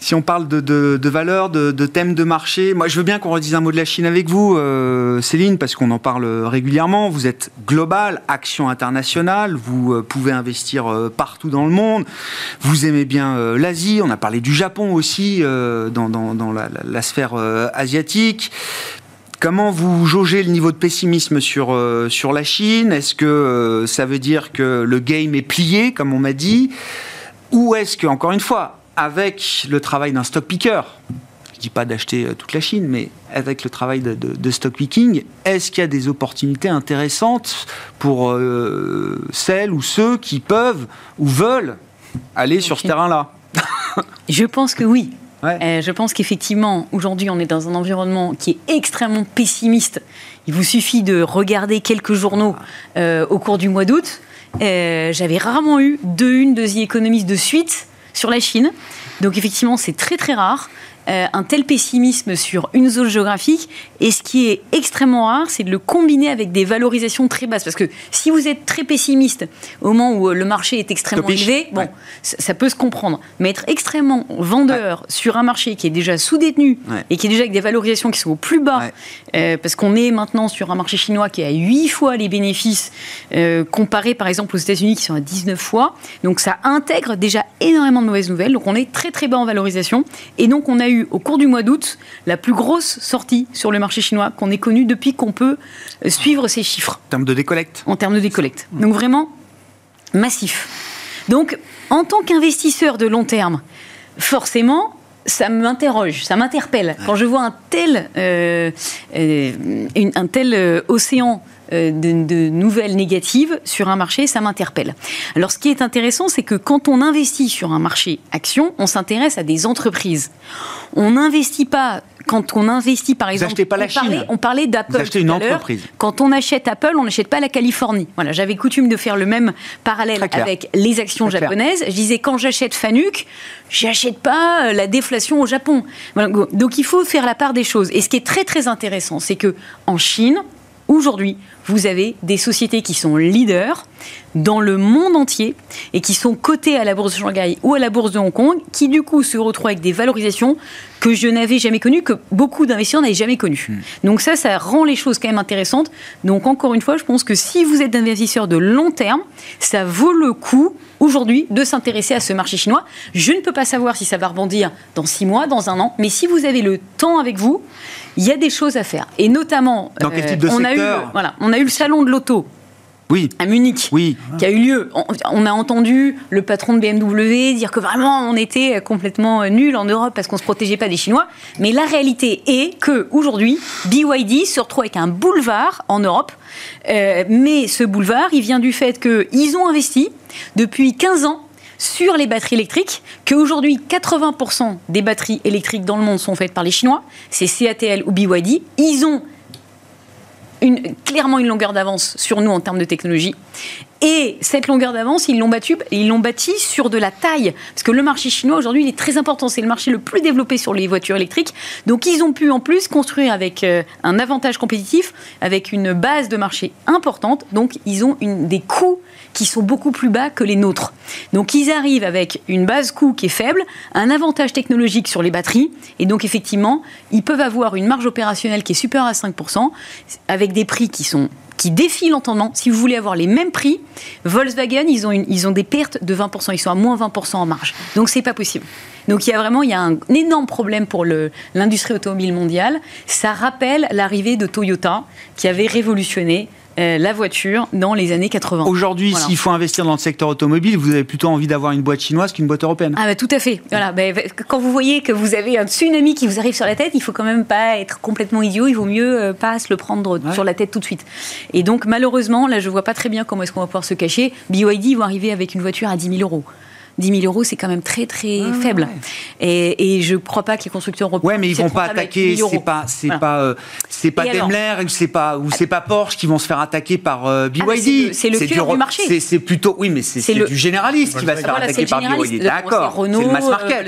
si on parle de, de, valeurs, de, thèmes de marché, moi je veux bien qu'on redise un mot de la Chine avec vous, euh, Céline, parce qu'on en parle régulièrement. Vous êtes global, action internationale, vous euh, pouvez investir euh, partout dans le monde. Vous aimez bien l'Asie, on a parlé du Japon aussi dans, la, sphère asiatique. Comment vous jaugez le niveau de pessimisme sur, sur la Chine? Est-ce que ça veut dire que le game est plié, comme on m'a dit? Ou est-ce que, encore une fois, avec le travail d'un stock picker, je ne dis pas d'acheter euh, toute la Chine, mais avec le travail de, stock picking, est-ce qu'il y a des opportunités intéressantes pour euh, celles ou ceux qui peuvent ou veulent aller sur ce terrain-là? Je pense que oui. Euh, je pense qu'effectivement, aujourd'hui, on est dans un environnement qui est extrêmement pessimiste. Il vous suffit de regarder quelques journaux au cours du mois d'août. J'avais rarement eu deux une de The Economist de suite sur la Chine. Donc effectivement, c'est très très rare. Euh, un tel pessimisme sur une zone géographique. Et ce qui est extrêmement rare, c'est de le combiner avec des valorisations très basses. Parce que si vous êtes très pessimiste au moment où euh, le marché est extrêmement élevé, bon, ça, peut se comprendre. Mais être extrêmement vendeur sur un marché qui est déjà sous-détenu et qui est déjà avec des valorisations qui sont au plus bas, euh, parce qu'on est maintenant sur un marché chinois qui a 8 fois les bénéfices comparé par exemple aux États-Unis qui sont à 19 fois. Donc ça intègre déjà énormément de mauvaises nouvelles. Donc on est très très bas en valorisation. Et donc on a eu au cours du mois d'août la plus grosse sortie sur le marché chinois qu'on ait connue depuis qu'on peut euh, suivre ces chiffres. En termes de décollecte? En termes de décollecte. Donc vraiment massif. Donc en tant qu'investisseur de long terme, forcément, ça m'interroge, ça m'interpelle. Quand je vois un tel, euh, euh, un tel océan euh, de, nouvelles négatives sur un marché, ça m'interpelle. Alors ce qui est intéressant, c'est que quand on investit sur un marché action, on s'intéresse à des entreprises. On n'investit pas quand on investit, par exemple, Vous pas la on, parlait, on parlait d'Apple. Vous achetez une entreprise. Quand on achète Apple, on n'achète pas la Californie. Voilà, j'avais coutume de faire le même parallèle avec les actions japonaises. Je disais quand j'achète Fanuc, j'achète pas euh, la déflation au Japon. Donc il faut faire la part des choses. Et ce qui est très très intéressant, c'est que en Chine, aujourd'hui, vous avez des sociétés qui sont leaders dans le monde entier et qui sont cotées à la bourse de Shanghai ou à la bourse de Hong Kong, qui du coup se retrouvent avec des valorisations que je n'avais jamais connues, que beaucoup d'investisseurs n'avaient jamais connues. Hmm. Donc ça, ça rend les choses quand même intéressantes. Donc encore une fois, je pense que si vous êtes investisseur de long terme, ça vaut le coup aujourd'hui de s'intéresser à ce marché chinois. Je ne peux pas savoir si ça va rebondir dans six mois, dans un an, mais si vous avez le temps avec vous, il y a des choses à faire. Et notamment, dans quel type de euh, on, a eu, voilà, on a eu le salon de l'auto oui. à Munich, oui. qui a eu lieu. On, a entendu le patron de BMW dire que vraiment on était complètement nul en Europe parce qu'on se protégeait pas des Chinois. Mais la réalité est que aujourd'hui, BYD se retrouve avec un boulevard en Europe. Euh, mais ce boulevard, il vient du fait qu'ils ont investi depuis 15 ans sur les batteries électriques, qu'aujourd'hui 80% des batteries électriques dans le monde sont faites par les Chinois, c'est CATL ou BYD. Ils ont une, clairement une longueur d'avance sur nous en termes de technologie. Et cette longueur d'avance, ils l'ont battu, ils l'ont bâti sur de la taille, parce que le marché chinois aujourd'hui, il est très important. C'est le marché le plus développé sur les voitures électriques. Donc, ils ont pu en plus construire avec euh, un avantage compétitif, avec une base de marché importante. Donc, ils ont des coûts qui sont beaucoup plus bas que les nôtres. Donc ils arrivent avec une base coût qui est faible, un avantage technologique sur les batteries, et donc effectivement, ils peuvent avoir une marge opérationnelle qui est supérieure à 5%, avec des prix qui sont qui défient l'entendement. Si vous voulez avoir les mêmes prix, Volkswagen, ils ont, ils ont des pertes de 20%, ils sont à moins 20% en marge. Donc c'est pas possible. Donc il y a vraiment il y a un énorme problème pour l'industrie automobile mondiale. Ça rappelle l'arrivée de Toyota qui avait révolutionné euh, la voiture dans les années 80. Aujourd'hui, s'il faut investir dans le secteur automobile, vous avez plutôt envie d'avoir une boîte chinoise qu'une boîte européenne. Ah bah, tout à fait. Voilà. Bah, quand vous voyez que vous avez un tsunami qui vous arrive sur la tête, il faut quand même pas être complètement idiot. Il vaut mieux euh, pas se le prendre sur la tête tout de suite. Et donc malheureusement, là, je vois pas très bien comment est-ce qu'on va pouvoir se cacher. BYD vont arriver avec une voiture à 10 000 euros. 10 000 euros, c'est quand même très très faible. Et, et, je ne crois pas que les constructeurs européens. Ouais, mais ils vont pas attaquer. C'est pas, c'est pas, euh, c'est pas Daimler, c'est pas ou c'est pas Porsche qui vont se faire attaquer par euh, BYD. Ah, c'est le, le cœur du, marché. C'est plutôt, oui, mais c'est du généraliste qui va se faire attaquer par BYD. D'accord. C'est le mass market.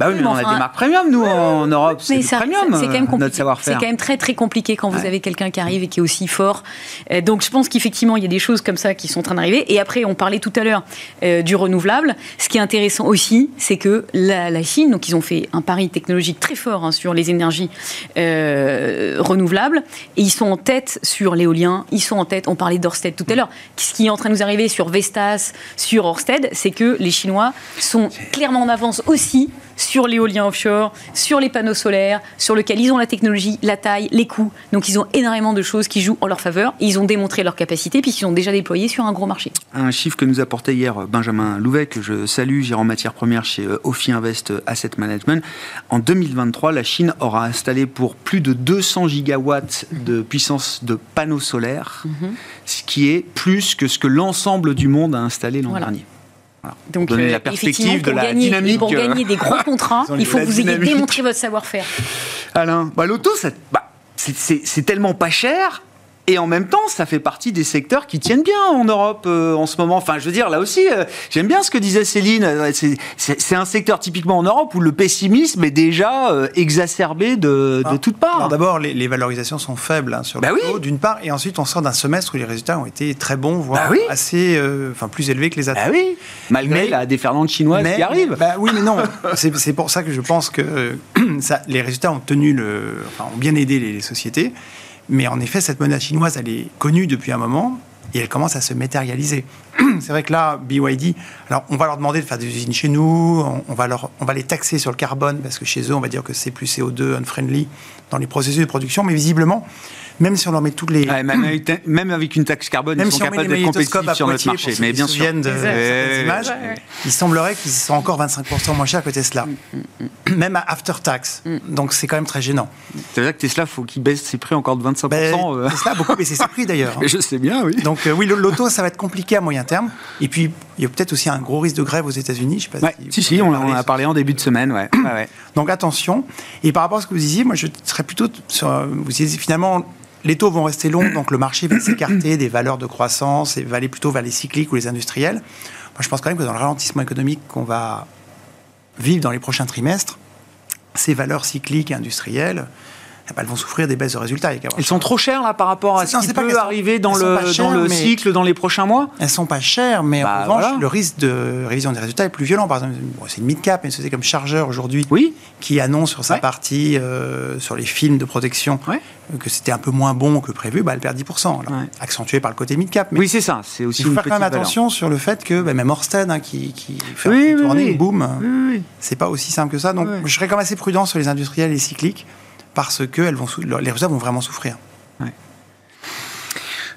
Euh, bah oui, mais, on a des marques premium, nous, en Europe. C'est premium, c'est quand même compliqué. C'est quand même très, très compliqué quand vous avez quelqu'un qui arrive et qui est aussi fort. Euh, donc, je pense qu'effectivement, il y a des choses comme ça qui sont en train d'arriver. Et après, on parlait tout à l'heure euh, du renouvelable. Ce qui est intéressant aussi, c'est que la, Chine, donc, ils ont fait un pari technologique très fort hein, sur les énergies euh, renouvelables. Et ils sont en tête sur l'éolien. Ils sont en tête, on parlait d'Orsted tout à l'heure. Ce qui est en train de nous arriver sur Vestas, sur Orsted, c'est que les Chinois sont clairement en avance aussi sur l'éolien offshore, sur les panneaux solaires, sur lequel ils ont la technologie, la taille, les coûts. Donc ils ont énormément de choses qui jouent en leur faveur. ils ont démontré leur capacité puisqu'ils ont déjà déployé sur un gros marché. Un chiffre que nous apportait hier Benjamin Louvet, que je salue, gérant matières premières chez euh, Ophi Invest Asset Management. En 2023, la Chine aura installé pour plus de 200 gigawatts de puissance de panneaux solaires, mhm. ce qui est plus que ce que l'ensemble du monde a installé l'an dernier. Donc, euh, la perspective de la gagner, dynamique. Pour gagner des gros contrats, il faut que vous ayez démontré votre savoir-faire. Alain, bah, l'auto, bah, c'est tellement pas cher et en même temps, ça fait partie des secteurs qui tiennent bien en Europe euh, en ce moment. Enfin, je veux dire, là aussi, euh, j'aime bien ce que disait Céline. Euh, c'est un secteur typiquement en Europe où le pessimisme est déjà exacerbé de, de toutes parts. D'abord, les, valorisations sont faibles hein, sur le bah oui. d'une part, et ensuite, on sort d'un semestre où les résultats ont été très bons, voire bah assez, enfin, plus élevés que les attentes. Bah oui, malgré la déferlante chinoise qui arrive. Bah oui, mais non. c'est pour ça que je pense que ça, les résultats ont tenu le, enfin, ont bien aidé les sociétés. Mais en effet, cette monnaie chinoise, elle est connue depuis un moment et elle commence à se matérialiser. C'est vrai que là, BYD, alors on va leur demander de faire des usines chez nous, on, va, leur, on va les taxer sur le carbone parce que chez eux, on va dire que c'est plus CO2 unfriendly dans les processus de production, mais visiblement, même si on leur met toutes les. même, avec, une taxe carbone, ils sont capables d'être compétitifs sur notre marché. Mais bien sûr. De, images, il semblerait qu'ils sont encore 25% moins chers que Tesla. Mm, mm, mm. même à after tax. Donc c'est quand même très gênant. C'est vrai que Tesla, faut qu'il baisse ses prix encore de 25%. Ben, euh. Tesla a beaucoup baissé ses prix d'ailleurs. Je sais bien, oui. Donc euh, oui, l'auto, ça va être compliqué à moyen terme. Et puis, il y a peut-être aussi un gros risque de grève aux États-Unis. Je sais pas si, si, on, en a parlé en début de semaine. Ouais. Donc attention. Et par rapport à ce que vous disiez, moi je serais plutôt sur. Vous disiez finalement les taux vont rester longs, donc le marché va s'écarter des valeurs de croissance et va aller plutôt vers les cycliques ou les industriels. Moi, je pense quand même que dans le ralentissement économique qu'on va vivre dans les prochains trimestres, ces valeurs cycliques et industrielles, eh ben, elles vont souffrir des baisses de résultats. Elles sont trop chères là par rapport à ce qui peut arriver dans le, dans le cycle dans les prochains mois Elles sont pas chères, mais en bah, revanche, le risque de révision des résultats est plus violent. Par exemple, c'est une mid-cap, une société comme Chargeur aujourd'hui, oui. qui annonce sur sa partie, euh, sur les films de protection, que c'était un peu moins bon que prévu, bah, elle perd 10%, accentué par le côté mid-cap. Oui, c'est ça. C'est aussi il faut faire quand même attention sur le fait que bah, même Orsted, hein, qui, qui, fait oui, un tournée, boom, c'est pas aussi simple que ça. Donc je serais quand même assez prudent sur les industriels et les cycliques parce que elles vont, les résultats vont vraiment souffrir.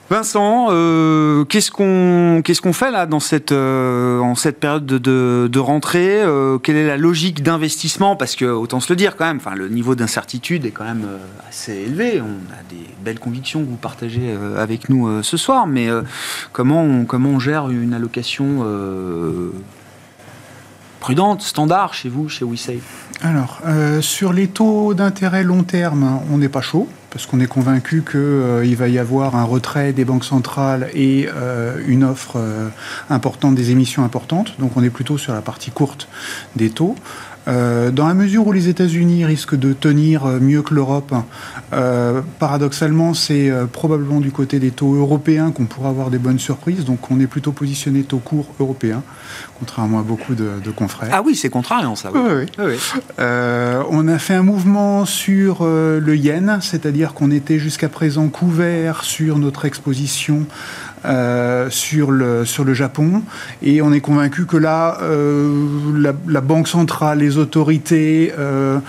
Vincent, euh, qu'est-ce qu'on fait là dans cette euh, en cette période de, rentrée euh, Quelle est la logique d'investissement? Parce que autant se le dire quand même, enfin le niveau d'incertitude est quand même assez élevé. On a des belles convictions que vous partagez avec nous ce soir, mais comment comment on gère une allocation prudente, standard chez vous, chez WeSafe Alors sur les taux d'intérêt long terme, on n'est pas chaud parce qu'on est convaincu qu'il euh, va y avoir un retrait des banques centrales et euh, une offre euh, importante, des émissions importantes. Donc on est plutôt sur la partie courte des taux. Euh, dans la mesure où les États-Unis risquent de tenir euh, mieux que l'Europe, euh, paradoxalement, c'est probablement du côté des taux européens qu'on pourra avoir des bonnes surprises. Donc, on est plutôt positionné taux court européen, contrairement à beaucoup de, confrères. Ah oui, c'est contrariant, ça. Oui. Oui, on a fait un mouvement sur le yen, c'est-à-dire qu'on était jusqu'à présent couvert sur notre exposition euh, sur, le, sur le Japon. Et on est convaincu que là, euh, la, Banque centrale, les autorités euh,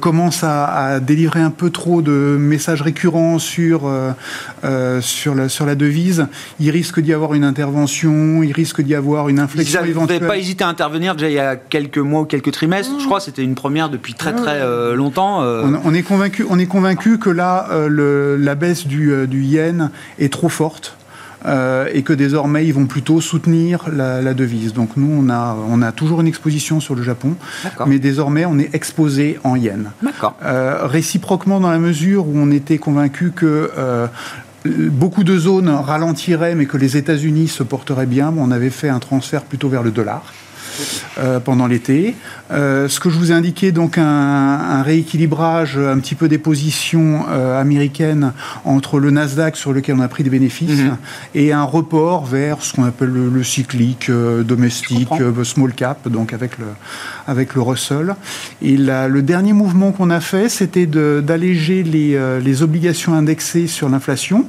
commencent à, délivrer un peu trop de messages récurrents sur, sur, la, sur la devise. Il risque d'y avoir une intervention, il risque d'y avoir une inflexion éventuelle. Vous n'avez pas hésité à intervenir déjà il y a quelques mois ou quelques trimestres. Je crois que c'était une première depuis très très longtemps. On, est convaincu, on est convaincu que là, le, la baisse du, du yen est trop forte. Euh, et que désormais ils vont plutôt soutenir la, devise. Donc nous, on a, on a toujours une exposition sur le Japon, mais désormais on est exposé en yens. Euh, réciproquement dans la mesure où on était convaincu que euh, beaucoup de zones ralentiraient, mais que les États-Unis se porteraient bien. On avait fait un transfert plutôt vers le dollar. Euh, pendant l'été. Euh, ce que je vous ai indiqué, donc un, rééquilibrage un petit peu des positions euh, américaines entre le Nasdaq sur lequel on a pris des bénéfices mhm. et un report vers ce qu'on appelle le, cyclique domestique, small cap, donc avec le, avec le Russell. Et le dernier mouvement qu'on a fait, c'était d'alléger les, les obligations indexées sur l'inflation,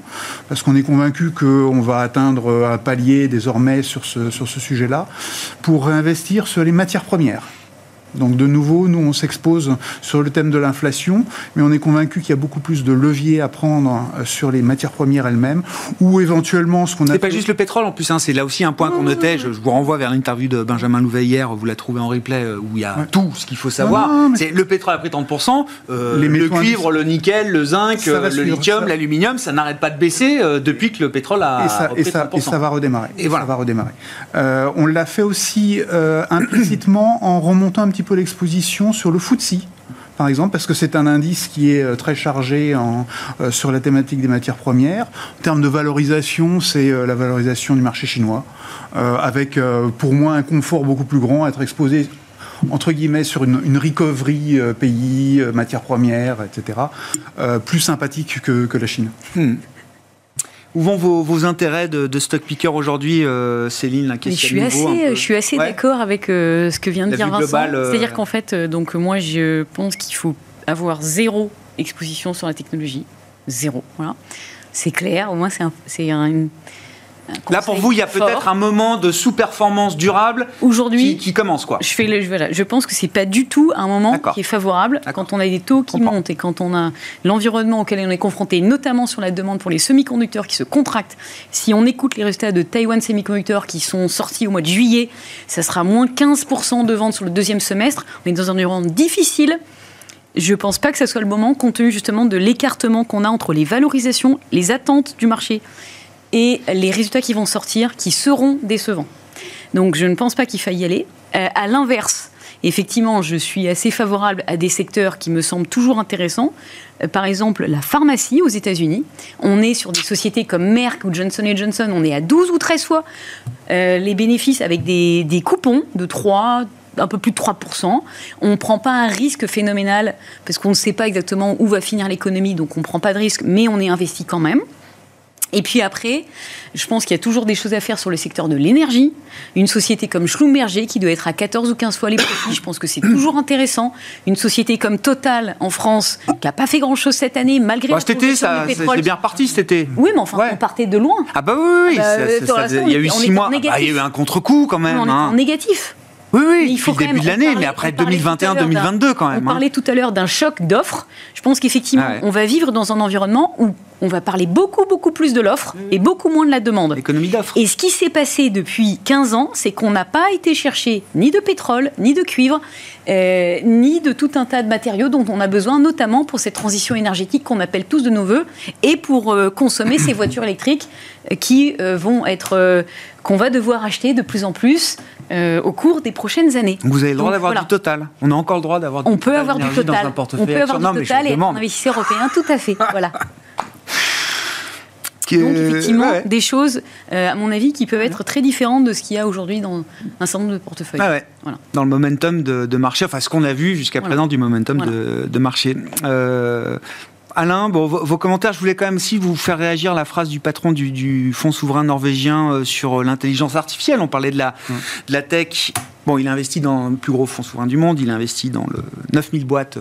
parce qu'on est convaincu qu'on va atteindre un palier désormais sur ce, sur ce sujet-là, pour investir sur les matières premières. Donc de nouveau, nous, on s'expose sur le thème de l'inflation, mais on est convaincu qu'il y a beaucoup plus de leviers à prendre euh, sur les matières premières elles-mêmes, ou éventuellement ce qu'on a... C'est pas juste le pétrole en plus, hein, c'est là aussi un point qu'on notait, je, vous renvoie vers l'interview de Benjamin Louvet hier, vous la trouvez en replay, euh, où il y a tout ce qu'il faut savoir. C'est le pétrole a pris 30%, euh, le cuivre, le nickel, le zinc, le lithium, l'aluminium, ça n'arrête pas de baisser depuis que le pétrole a et ça, et ça, et ça va redémarrer. Et, voilà. Ça va redémarrer. on l'a fait aussi implicitement en remontant un petit peu l'exposition sur le FTSE par exemple, parce que c'est un indice qui est euh, très chargé euh, sur la thématique des matières premières. En termes de valorisation, c'est euh, la valorisation du marché chinois, avec pour moi un confort beaucoup plus grand, être exposé entre guillemets sur une, recovery pays, matières premières, etc., plus sympathique que, la Chine. Hmm. Où vont vos, intérêts de, stock picker aujourd'hui, euh, Céline je, suis assez, je suis assez d'accord avec euh, ce que vient de dire Vincent. Euh, C'est-à-dire qu'en fait, donc moi, je pense qu'il faut avoir zéro exposition sur la technologie, zéro. Voilà, c'est clair. Au moins, c'est un, une, Là, pour vous, il y a peut-être un moment de sous-performance durable aujourd'hui qui, commence. Quoi. Je, fais le, voilà, je pense que c'est pas du tout un moment qui est favorable quand on a des taux qui montent et quand on a l'environnement auquel on est confronté, notamment sur la demande pour les semi-conducteurs qui se contractent. Si on écoute les résultats de Taiwan Semiconductor qui sont sortis au mois de juillet, ça sera moins 15% de ventes sur le deuxième semestre. On est dans un environnement difficile. Je ne pense pas que ce soit le moment, compte tenu justement de l'écartement qu'on a entre les valorisations, les attentes du marché et les résultats qui vont sortir qui seront décevants. Donc je ne pense pas qu'il faille y aller. Euh, à l'inverse, effectivement, je suis assez favorable à des secteurs qui me semblent toujours intéressants. Euh, par exemple, la pharmacie aux États-Unis. On est sur des sociétés comme Merck ou Johnson Johnson, on est à 12 ou 13 fois euh, les bénéfices avec des, des coupons de 3, un peu plus de 3%. On ne prend pas un risque phénoménal parce qu'on ne sait pas exactement où va finir l'économie, donc on ne prend pas de risque, mais on est investi quand même. Et puis après, je pense qu'il y a toujours des choses à faire sur le secteur de l'énergie. Une société comme Schlumberger qui doit être à 14 ou 15 fois les profits, je pense que c'est toujours intéressant. Une société comme Total en France qui n'a pas fait grand-chose cette année malgré bah, cet été, ça, c'est bien reparti cet été. Oui, mais enfin, on partait de loin. Ah bah oui, oui. Ah bah, il y a eu six mois. Ah bah, il y a eu un contre-coup quand même. on est hein. en négatif. Oui, oui, il faut le début de l'année, mais après 2021-2022 quand même. On hein. parlait tout à l'heure d'un choc d'offres. Je pense qu'effectivement, ah on va vivre dans un environnement où on va parler beaucoup, beaucoup plus de l'offre et beaucoup moins de la demande. L'économie d'offres. Et ce qui s'est passé depuis 15 ans, c'est qu'on n'a pas été chercher ni de pétrole, ni de cuivre, euh, ni de tout un tas de matériaux dont on a besoin, notamment pour cette transition énergétique qu'on appelle tous de nos voeux, et pour euh, consommer ces voitures électriques qui vont être qu'on va devoir acheter de plus en plus au cours des prochaines années. Vous avez le droit d'avoir du total. On a encore le droit d'avoir du on peut avoir du total. On peut avoir du total et être un investisseur européen, tout à fait. voilà. Donc effectivement, des choses, euh, à mon avis, qui peuvent être très différentes de ce qu'il y a aujourd'hui dans un certain nombre de portefeuilles. Ah voilà. Dans le momentum de, marché, enfin ce qu'on a vu jusqu'à présent du momentum de, marché. Euh, Alain, bon, vos, commentaires, je voulais quand même aussi vous faire réagir à la phrase du patron du, fonds souverain norvégien euh, sur l'intelligence artificielle. On parlait de la, de la tech. Bon, il a investi dans le plus gros fonds souverain du monde, il a investi dans le 9000 boîtes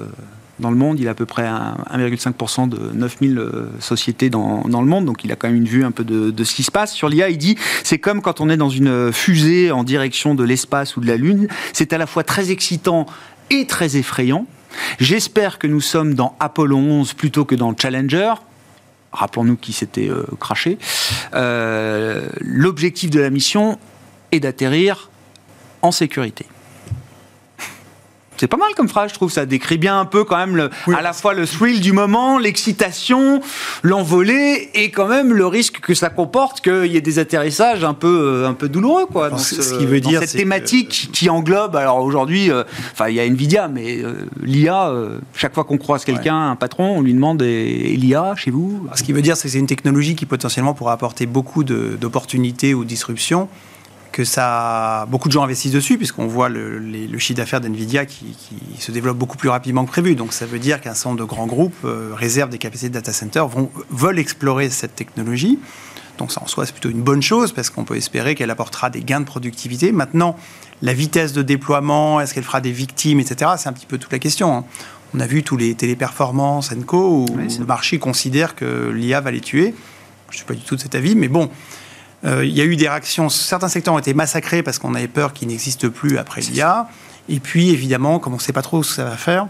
dans le monde. Il a à peu près 1,5% de 9000 euh, sociétés dans, le monde, donc il a quand même une vue un peu de, ce qui se passe. Sur l'IA, il dit c'est comme quand on est dans une fusée en direction de l'espace ou de la Lune. C'est à la fois très excitant et très effrayant. J'espère que nous sommes dans Apollo 11 plutôt que dans Challenger. Rappelons-nous qui s'était euh, craché. Euh, l'objectif de la mission est d'atterrir en sécurité. C'est pas mal comme phrase, je trouve. Ça décrit bien un peu quand même le, à la fois le thrill du moment, l'excitation, l'envolée et quand même le risque que ça comporte qu'il y ait des atterrissages un peu, euh, un peu douloureux, quoi. Dans ce, qui veut dire cette thématique qui englobe. Alors aujourd'hui, euh, enfin il y a Nvidia, mais euh, l'IA. chaque fois qu'on croise quelqu'un, un patron, on lui demande et, l'IA chez vous? Ce qui veut dire, c'est que c'est une technologie qui potentiellement pourra apporter beaucoup d'opportunités ou disruptions que ça, beaucoup de gens investissent dessus, puisqu'on voit le, chiffre d'affaires d'NVIDIA qui, se développe beaucoup plus rapidement que prévu. Donc ça veut dire qu'un certain nombre de grands groupes euh, réservent des capacités de data center, vont, veulent explorer cette technologie. Donc ça en soi, c'est plutôt une bonne chose, parce qu'on peut espérer qu'elle apportera des gains de productivité. Maintenant, la vitesse de déploiement, est-ce qu'elle fera des victimes, etc., c'est un petit peu toute la question. Hein. On a vu tous les téléperformances, Co, où le marché considère que l'IA va les tuer. Je ne suis pas du tout de cet avis, mais bon, euh, il y a eu des réactions, certains secteurs ont été massacrés parce qu'on avait peur qu'ils n'existent plus après l'IA. Et puis, évidemment, comme on ne sait pas trop ce que ça va faire,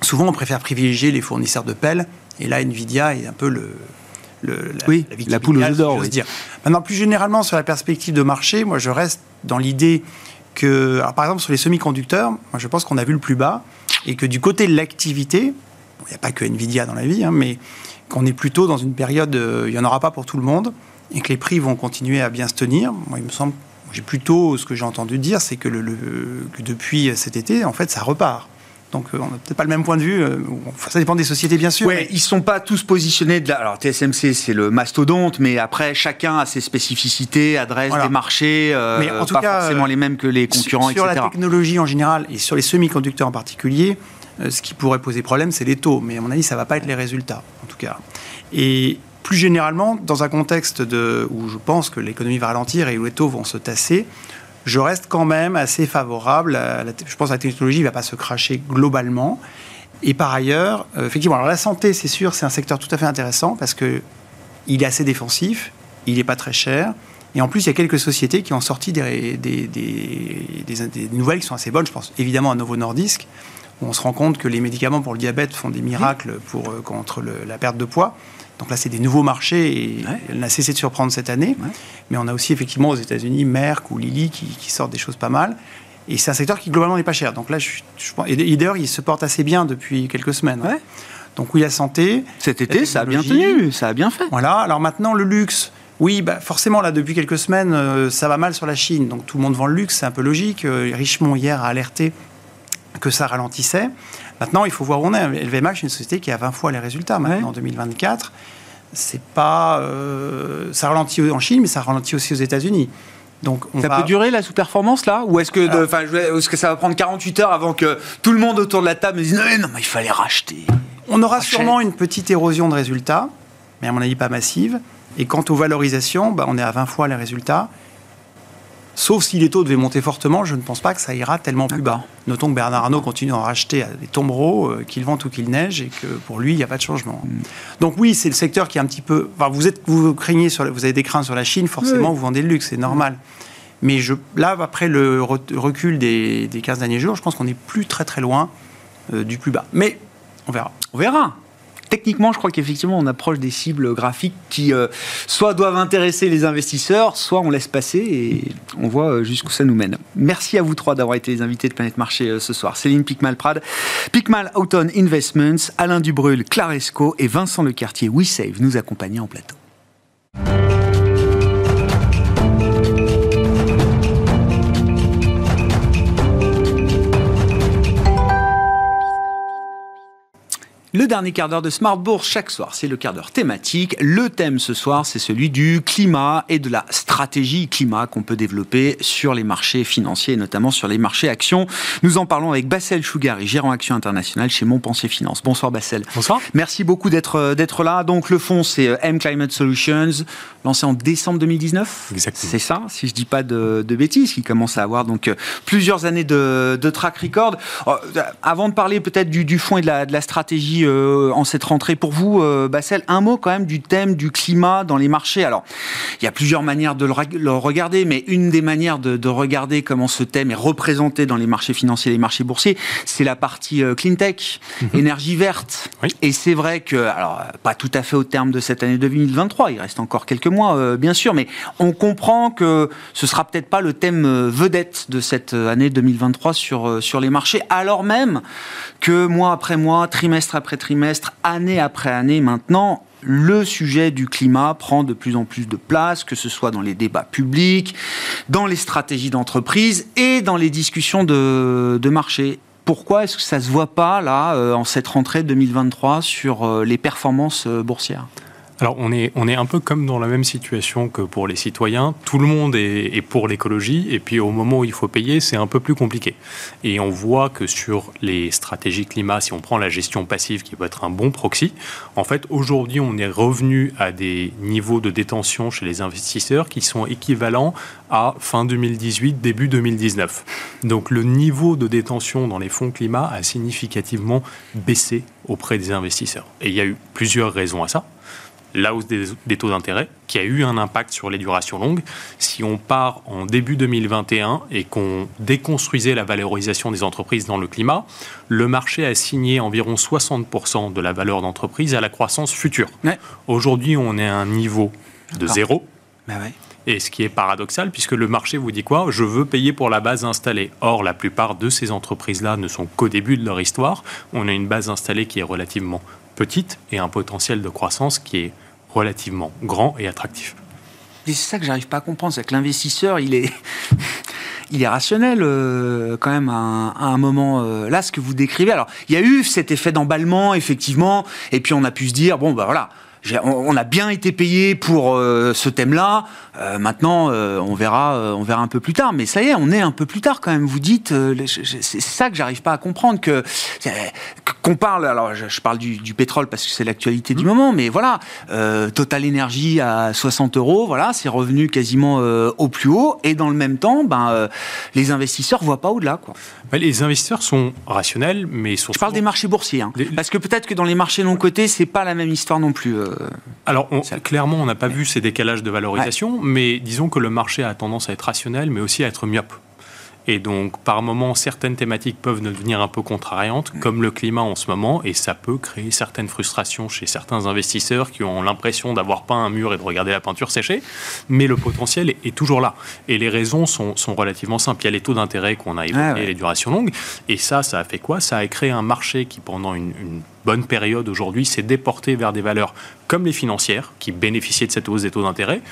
souvent on préfère privilégier les fournisseurs de pelles. Et là, Nvidia est un peu le, la, oui, la, poule aux d'or. dire. Maintenant, plus généralement, sur la perspective de marché, moi, je reste dans l'idée que, par exemple, sur les semi-conducteurs, moi, je pense qu'on a vu le plus bas et que du côté de l'activité, il n'y a pas que Nvidia dans la vie, hein, mais qu'on est plutôt dans une période, euh, il n'y en aura pas pour tout le monde et que les prix vont continuer à bien se tenir. Moi, il me semble, j'ai plutôt ce que j'ai entendu dire, c'est que, le, que, depuis cet été, en fait, ça repart. Donc, euh, on n'a peut-être pas le même point de vue. Euh, ça dépend des sociétés, bien sûr. Oui, ils ne sont pas tous positionnés. De Alors, TSMC, c'est le mastodonte, mais après, chacun a ses spécificités, adresse des marchés, euh, mais en tout pas cas, forcément les mêmes que les concurrents, sur, la technologie en général et sur les semi-conducteurs en particulier, ce qui pourrait poser problème, c'est les taux. Mais à mon avis, ça ne va pas être les résultats, en tout cas. Et plus généralement, dans un contexte de, où je pense que l'économie va ralentir et où les taux vont se tasser, je reste quand même assez favorable. Je pense que la technologie ne va pas se cracher globalement. Et par ailleurs, euh, effectivement, alors la santé, c'est sûr, c'est un secteur tout à fait intéressant parce que il est assez défensif, il n'est pas très cher. Et en plus, il y a quelques sociétés qui ont sorti des, des, nouvelles qui sont assez bonnes. Je pense évidemment à Novo Nordisk, on se rend compte que les médicaments pour le diabète font des miracles pour, euh, contre la perte de poids. Donc là, c'est des nouveaux marchés et elle n'a cessé de surprendre cette année. Mais on a aussi effectivement aux États-Unis Merck ou Lilly qui, sortent des choses pas mal. Et c'est un secteur qui globalement n'est pas cher. Donc là, je, je, et d'ailleurs, il se porte assez bien depuis quelques semaines. Donc oui, la santé. Cet été, ça a bien tenu, ça a bien fait. Voilà. Alors maintenant, le luxe. Oui, bah forcément, là, depuis quelques semaines, euh, ça va mal sur la Chine. Donc tout le monde vend le luxe, c'est un peu logique. Euh, Richemont, hier, a alerté que ça ralentissait. Maintenant, il faut voir où on est. LVMH, c'est une société qui a 20 fois les résultats maintenant en 2024. C'est pas, euh, ça ralentit en Chine, mais ça ralentit aussi aux États-Unis. Donc ça peut durer la sous-performance là? Ou est-ce que, est que ça va prendre 48 heures avant que tout le monde autour de la table me dise non, non mais il fallait racheter On aura sûrement une petite érosion de résultats, mais à mon avis pas massive. Et quant aux valorisations, bah, on est à 20 fois les résultats. Sauf si les taux devaient monter fortement, je ne pense pas que ça ira tellement plus bas. Notons que Bernard Arnault continue à en racheter à des tombereaux, euh, qu'il vente ou qu'il neige, et que pour lui, il n'y a pas de changement. Mm. Donc oui, c'est le secteur qui est un petit peu... vous, êtes, vous, craignez sur, vous avez des craintes sur la Chine, forcément, vous vendez le luxe, c'est normal. Mais je, là, après le recul des, des 15 derniers jours, je pense qu'on n'est plus très très loin euh, du plus bas. Mais on verra. On verra techniquement, je crois qu'effectivement, on approche des cibles graphiques qui euh, soit doivent intéresser les investisseurs, soit on laisse passer et on voit euh, jusqu'où ça nous mène. Merci à vous trois d'avoir été les invités de Planète Marché euh, ce soir. Céline Picmal-Prade, Picmal Auton Investments, Alain Dubrul, Claresco et Vincent Lecartier, WeSave, nous accompagner en plateau. Le dernier quart d'heure de Smart Bourse chaque soir, c'est le quart d'heure thématique. Le thème ce soir, c'est celui du climat et de la stratégie climat qu'on peut développer sur les marchés financiers, et notamment sur les marchés actions. Nous en parlons avec Bassel Chougari, gérant Action International chez Montpensier Finance. Bonsoir Bassel. Bonsoir. Merci beaucoup d'être euh, d'être là. Donc le fonds, c'est euh, M Climate Solutions, lancé en décembre 2019. Exactement. C'est ça, si je dis pas de, bêtises, qui commence à avoir donc euh, plusieurs années de, track record. avant de parler peut-être du, du fonds et de la, de la stratégie euh, en cette rentrée pour vous, euh, Bassel. Un mot quand même du thème du climat dans les marchés. Alors, il y a plusieurs manières de le, regarder, mais une des manières de, regarder comment ce thème est représenté dans les marchés financiers et les marchés boursiers, c'est la partie euh, clean tech, mhm. énergie verte. Et c'est vrai que, alors, pas tout à fait au terme de cette année 2023, il reste encore quelques mois, bien sûr, mais on comprend que ce sera peut-être pas le thème vedette de cette année 2023 sur, sur les marchés, alors même que mois après mois, trimestre après trimestre, année après année maintenant, le sujet du climat prend de plus en plus de place, que ce soit dans les débats publics, dans les stratégies d'entreprise et dans les discussions de, marché. Pourquoi est-ce que ça ne se voit pas, là, euh, en cette rentrée 2023, sur euh, les performances euh, boursières? Alors on est, on est un peu comme dans la même situation que pour les citoyens. Tout le monde est, pour l'écologie et puis au moment où il faut payer, c'est un peu plus compliqué. Et on voit que sur les stratégies climat, si on prend la gestion passive qui peut être un bon proxy, en fait aujourd'hui on est revenu à des niveaux de détention chez les investisseurs qui sont équivalents à fin 2018, début 2019. Donc le niveau de détention dans les fonds climat a significativement baissé auprès des investisseurs. Et il y a eu plusieurs raisons à ça la hausse des, taux d'intérêt, qui a eu un impact sur les durations longues. Si on part en début 2021 et qu'on déconstruisait la valorisation des entreprises dans le climat, le marché a signé environ 60% de la valeur d'entreprise à la croissance future. Aujourd'hui, on est à un niveau de zéro. Bah et ce qui est paradoxal, puisque le marché vous dit quoi? Je veux payer pour la base installée. Or, la plupart de ces entreprises-là ne sont qu'au début de leur histoire. On a une base installée qui est relativement petite et un potentiel de croissance qui est relativement grand et attractif. c'est ça que j'arrive pas à comprendre, c'est que l'investisseur, il est, il est rationnel euh, quand même à un, moment. Euh, là, ce que vous décrivez, alors il y a eu cet effet d'emballement, effectivement, et puis on a pu se dire, bon, bah voilà, on, a bien été payé pour euh, ce thème-là. Euh, maintenant, euh, on verra, on verra un peu plus tard. Mais ça y est, on est un peu plus tard quand même. Vous dites, c'est ça que j'arrive pas à comprendre que qu'on parle. Alors, je, parle du, pétrole parce que c'est l'actualité du mmh. moment. Mais voilà, Total Energy à 60 euros, voilà, c'est revenu quasiment au plus haut. Et dans le même temps, ben, les investisseurs voient pas au-delà, quoi. Les investisseurs sont rationnels, mais sont. Je parle des marchés boursiers, hein. parce que peut-être que dans les marchés non cotés, c'est pas la même histoire non plus. Alors, clairement, on n'a pas vu ces décalages de valorisation, mais disons que le marché a tendance à être rationnel, mais aussi à être myope. Et donc, par moments, certaines thématiques peuvent devenir un peu contrariantes, mm. comme le climat en ce moment, et ça peut créer certaines frustrations chez certains investisseurs qui ont l'impression d'avoir peint un mur et de regarder la peinture sécher. Mais le potentiel est, toujours là. Et les raisons sont, relativement simples. Il y a les taux d'intérêt qu'on a évoqués, les durations longues. Et ça, ça a fait quoi? Ça a créé un marché qui, pendant une, une bonne période aujourd'hui s'est déporté vers des valeurs comme les financières, qui bénéficiaient de cette hausse des taux d'intérêt,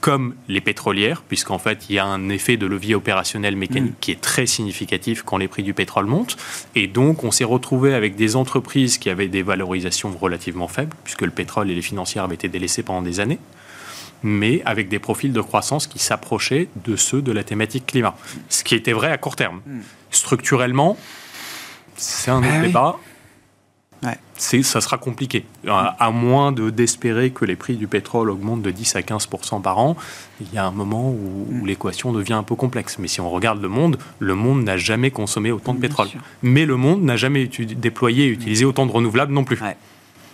comme les pétrolières, puisqu'en fait, il y a un effet de levier opérationnel mécanique mm. qui est très significatif quand les prix du pétrole montent. Et donc, on s'est retrouvé avec des entreprises qui avaient des valorisations relativement faibles, puisque le pétrole et les financières avaient été délaissés pendant des années mais avec des profils de croissance qui s'approchaient de ceux de la thématique climat. Ce qui était vrai à court terme. Mm. Structurellement, c'est un autre ah débat ça sera compliqué. À, moins de, d'espérer que les prix du pétrole augmentent de 10 à 15% par an, il y a un moment où, mm. l'équation devient un peu complexe. Mais si on regarde le monde, le monde n'a jamais consommé autant de pétrole. Mais le monde n'a jamais déployé et utilisé autant de renouvelables non plus.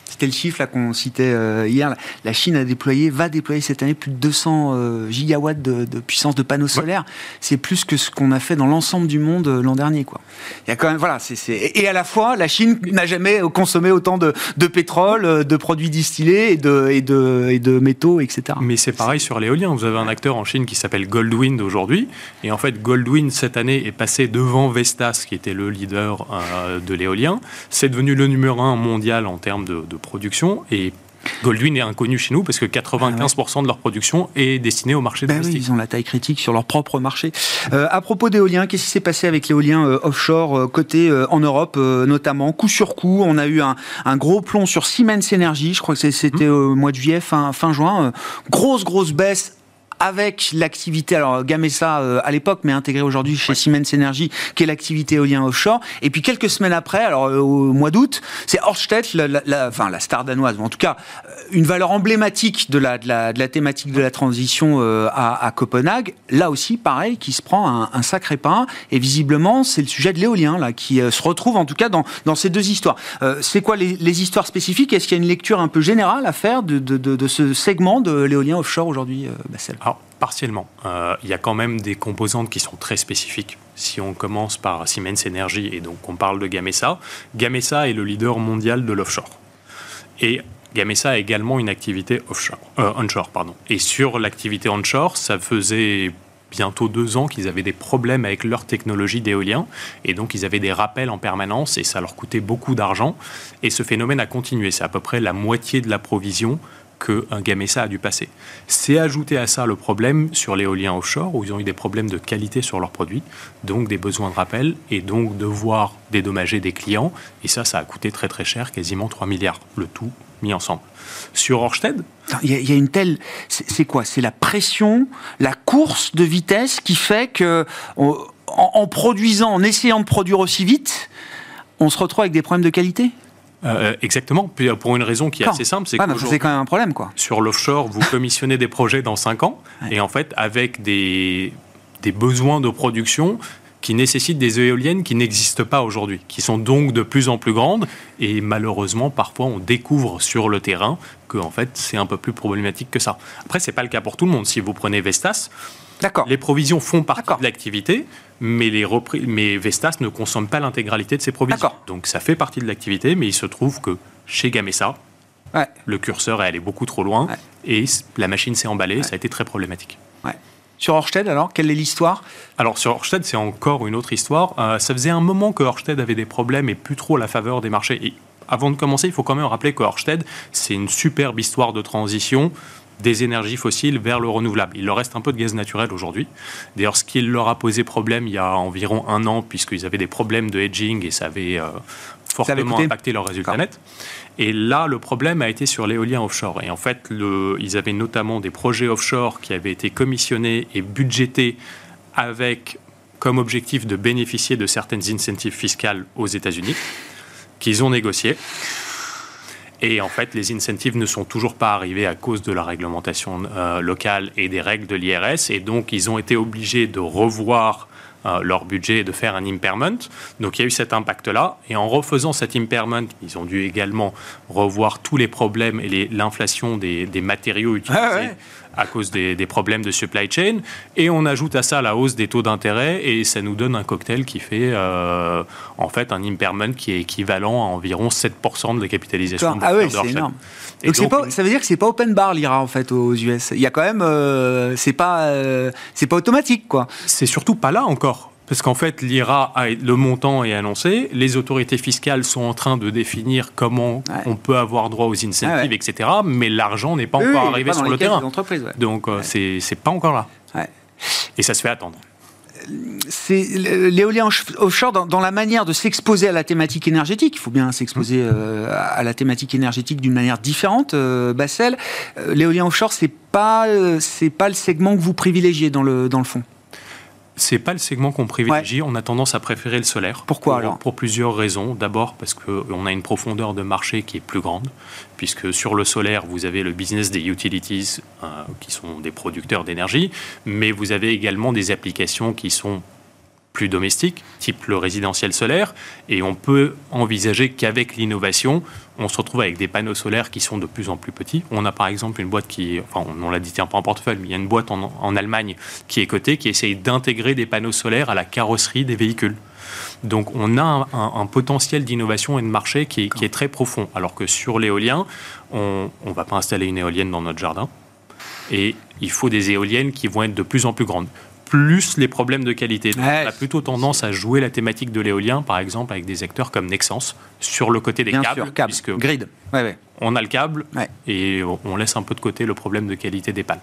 C'était le chiffre qu'on citait euh, hier. La Chine a déployé, va déployer cette année plus de 200 euh, gigawatts de, puissance de panneaux solaires. C'est plus que ce qu'on a fait dans l'ensemble du monde euh, l'an dernier. Quoi. Il y a quand même, voilà, c'est, et à la fois, la Chine n'a jamais consommé autant de, pétrole, de produits distillés et de, et de, et de métaux, etc. Mais c'est pareil sur l'éolien. Vous avez un acteur en Chine qui s'appelle Goldwind aujourd'hui. Et en fait, Goldwind, cette année, est passé devant Vestas, qui était le leader de l'éolien. C'est devenu le numéro un mondial en termes de production et Goldwyn est inconnu chez nous parce que 95% de leur production est destinée au marché ben domestique. ils ont la taille critique sur leur propre marché. Euh, à propos d'éolien, qu'est-ce qui s'est passé avec l'éolien euh, offshore euh, côté en Europe notamment? Coup sur coup, on a eu un, gros plomb sur Siemens Energy, je crois que c'était mmh. au mois de juillet, fin, fin juin. grosse, grosse baisse avec l'activité, alors Gamesa euh, à l'époque, mais intégré aujourd'hui chez Siemens Energy, qui est l'activité éolien offshore. Et puis quelques semaines après, alors euh, au mois d'août, c'est Ørsted, la, la, enfin la star danoise, en tout cas une valeur emblématique de la, thématique de la transition à, à, Copenhague. Là aussi, pareil, qui se prend un, sacré pain. Et visiblement, c'est le sujet de l'éolien là qui se retrouve en tout cas dans, ces deux histoires. c'est quoi les, histoires spécifiques? Est-ce qu'il y a une lecture un peu générale à faire de, de, ce segment de l'éolien offshore aujourd'hui, Bassel? Partiellement. Euh, il y a quand même des composantes qui sont très spécifiques. Si on commence par Siemens Energy et donc on parle de Gamesa, Gamesa est le leader mondial de l'offshore. Et Gamesa a également une activité offshore, euh, onshore. Et sur l'activité onshore, ça faisait bientôt deux ans qu'ils avaient des problèmes avec leur technologie d'éolien et donc ils avaient des rappels en permanence et ça leur coûtait beaucoup d'argent et ce phénomène a continué. C'est à peu près la moitié de la provision qu'un Gamesa a dû passer. C'est ajouté à ça le problème sur l'éolien offshore, où ils ont eu des problèmes de qualité sur leurs produits, donc des besoins de rappel, et donc devoir dédommager des clients. Et ça, ça a coûté très très cher, quasiment 3 milliards, le tout mis ensemble. Sur Orsted Il y, a une telle... C'est quoi? C'est la pression, la course de vitesse qui fait que, en produisant, en essayant de produire aussi vite, on se retrouve avec des problèmes de qualité? Euh, exactement, euh, pour une raison qui est assez simple, c'est que c'est quand même un problème, quoi. Sur l'offshore, vous commissionnez des projets dans 5 ans, et en fait, avec des, des besoins de production qui nécessitent des éoliennes qui n'existent pas aujourd'hui, qui sont donc de plus en plus grandes, et malheureusement, parfois, on découvre sur le terrain que en fait, c'est un peu plus problématique que ça. Après, c'est pas le cas pour tout le monde. Si vous prenez Vestas, les provisions font partie de l'activité, mais, les mais Vestas ne consomme pas l'intégralité de ses provisions. Donc ça fait partie de l'activité, mais il se trouve que chez Gamesa, le curseur est allé beaucoup trop loin et la machine s'est emballée, ça a été très problématique. Sur Orsted, alors, quelle est l'histoire? Alors, sur Orsted, c'est encore une autre histoire. Euh, ça faisait un moment que Orsted avait des problèmes et plus trop la faveur des marchés. Et avant de commencer, il faut quand même rappeler que Orsted, c'est une superbe histoire de transition des énergies fossiles vers le renouvelable. Il leur reste un peu de gaz naturel aujourd'hui. D'ailleurs, ce qui leur a posé problème il y a environ un an, puisqu'ils avaient des problèmes de hedging et ça avait euh, fortement impacté leurs résultats nets. Et là, le problème a été sur l'éolien offshore. Et en fait, ils avaient notamment des projets offshore qui avaient été commissionnés et budgétés avec comme objectif de bénéficier de certaines incentives fiscales aux États-Unis, qu'ils ont négociées. Et en fait, les incentives ne sont toujours pas arrivés à cause de la réglementation euh, locale et des règles de l'IRS. Et donc, ils ont été obligés de revoir euh, leur budget et de faire un impairment. Donc il y a eu cet impact-là. Et en refaisant cet impairment, ils ont dû également revoir tous les problèmes et l'inflation des, des, matériaux utilisés. Ah à cause des, problèmes de supply chain. Et on ajoute à ça la hausse des taux d'intérêt et ça nous donne un cocktail qui fait euh, en fait un impairment qui est équivalent à environ 7% de la capitalisation. De ah oui, c'est énorme. donc, ça veut dire que c'est pas open bar l'IRA en fait aux US. Il y a quand même, euh, c'est pas, euh, c'est pas automatique quoi. C'est surtout pas là encore. Parce qu'en fait, l'IRA, le montant est annoncé, les autorités fiscales sont en train de définir comment on peut avoir droit aux incentives, etc. Mais l'argent n'est pas encore arrivé sur le terrain. Donc, euh, c'est pas encore là. Et ça se fait attendre c'est l'éolien offshore dans, la manière de s'exposer à la thématique énergétique. Il faut bien s'exposer euh, à la thématique énergétique d'une manière différente. Euh, Bassel, l'éolien offshore, c'est pas c'est pas le segment que vous privilégiez dans le dans le fond. C'est pas le segment qu'on privilégie. On a tendance à préférer le solaire. Pourquoi pour, alors Pour plusieurs raisons. D'abord parce qu'on a une profondeur de marché qui est plus grande, puisque sur le solaire, vous avez le business des utilities, euh, qui sont des producteurs d'énergie, mais vous avez également des applications qui sont plus domestiques, type le résidentiel solaire, et on peut envisager qu'avec l'innovation, on se retrouve avec des panneaux solaires qui sont de plus en plus petits. On a par exemple une boîte qui, enfin on l'a dit un peu en portefeuille, mais il y a une boîte en, Allemagne qui est cotée, qui essaye d'intégrer des panneaux solaires à la carrosserie des véhicules. Donc on a un, potentiel d'innovation et de marché qui est, très profond. Alors que sur l'éolien, on ne va pas installer une éolienne dans notre jardin. Et il faut des éoliennes qui vont être de plus en plus grandes plus les problèmes de qualité. Donc, Ouais. on a plutôt tendance à jouer la thématique de l'éolien, par exemple, avec des acteurs comme Nexans, sur le côté des Bien câbles, sûr, câble, puisque grid. Ouais, ouais. on a le câble et on laisse un peu de côté le problème de qualité des pales.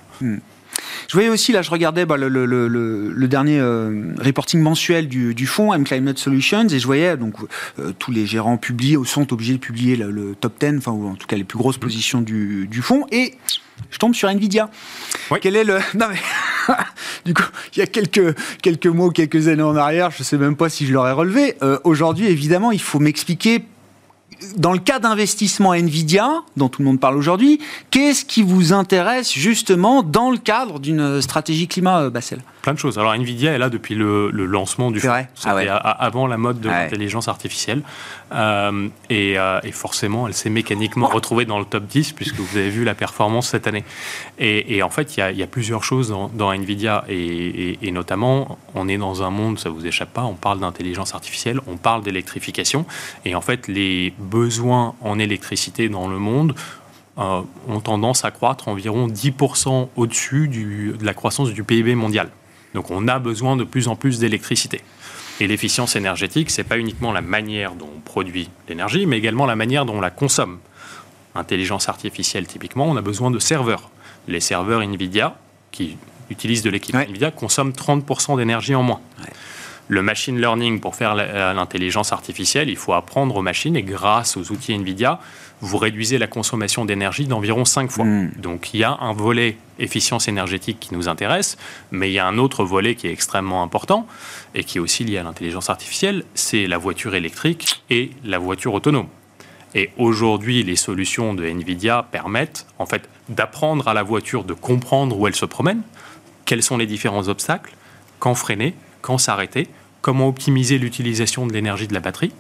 Je voyais aussi, là, je regardais bah, le, le- le- le- le dernier euh, reporting mensuel du, du fonds M Climate Solutions et je voyais donc euh, tous les gérants publiés ou sont obligés de publier le, le top 10, enfin, ou en tout cas les plus grosses positions du, du fonds et je tombe sur Nvidia. Oui. Quel est le. Non, mais. du coup, il y a quelques, quelques mots, quelques années en arrière, je ne sais même pas si je l'aurais relevé. Euh, Aujourd'hui, évidemment, il faut m'expliquer dans le cas d'investissement Nvidia, dont tout le monde parle aujourd'hui, qu'est-ce qui vous intéresse justement dans le cadre d'une stratégie climat, euh, Bassel? Plein de choses. Alors Nvidia est là depuis le, le lancement du C'est vrai Ah ouais. a- avant la mode de l'intelligence artificielle. Euh, et, euh, et forcément, elle s'est mécaniquement retrouvée dans le top 10 puisque vous avez vu la performance cette année. Et, et en fait, il y a, il y a plusieurs choses dans, dans Nvidia. Et, notamment, on est dans un monde, ça vous échappe pas, on parle d'intelligence artificielle, on parle d'électrification. Et en fait, les besoins en électricité dans le monde euh, ont tendance à croître environ 10% au-dessus de la croissance du PIB mondial. Donc on a besoin de plus en plus d'électricité. Et l'efficience énergétique, c'est pas uniquement la manière dont on produit l'énergie, mais également la manière dont on la consomme. Intelligence artificielle, typiquement, on a besoin de serveurs. Les serveurs Nvidia, qui utilisent de l'équipe Ouais. Nvidia, consomment 30% d'énergie en moins. Le machine learning, pour faire l'intelligence artificielle, il faut apprendre aux machines et grâce aux outils NVIDIA, vous réduisez la consommation d'énergie d'environ 5 fois. Mm. Donc il y a un volet efficience énergétique qui nous intéresse, mais il y a un autre volet qui est extrêmement important et qui est aussi lié à l'intelligence artificielle, c'est la voiture électrique et la voiture autonome. Et aujourd'hui, les solutions de NVIDIA permettent en fait d'apprendre à la voiture de comprendre où elle se promène, quels sont les différents obstacles, quand freiner, quand s'arrêter, comment optimiser l'utilisation de l'énergie de la batterie.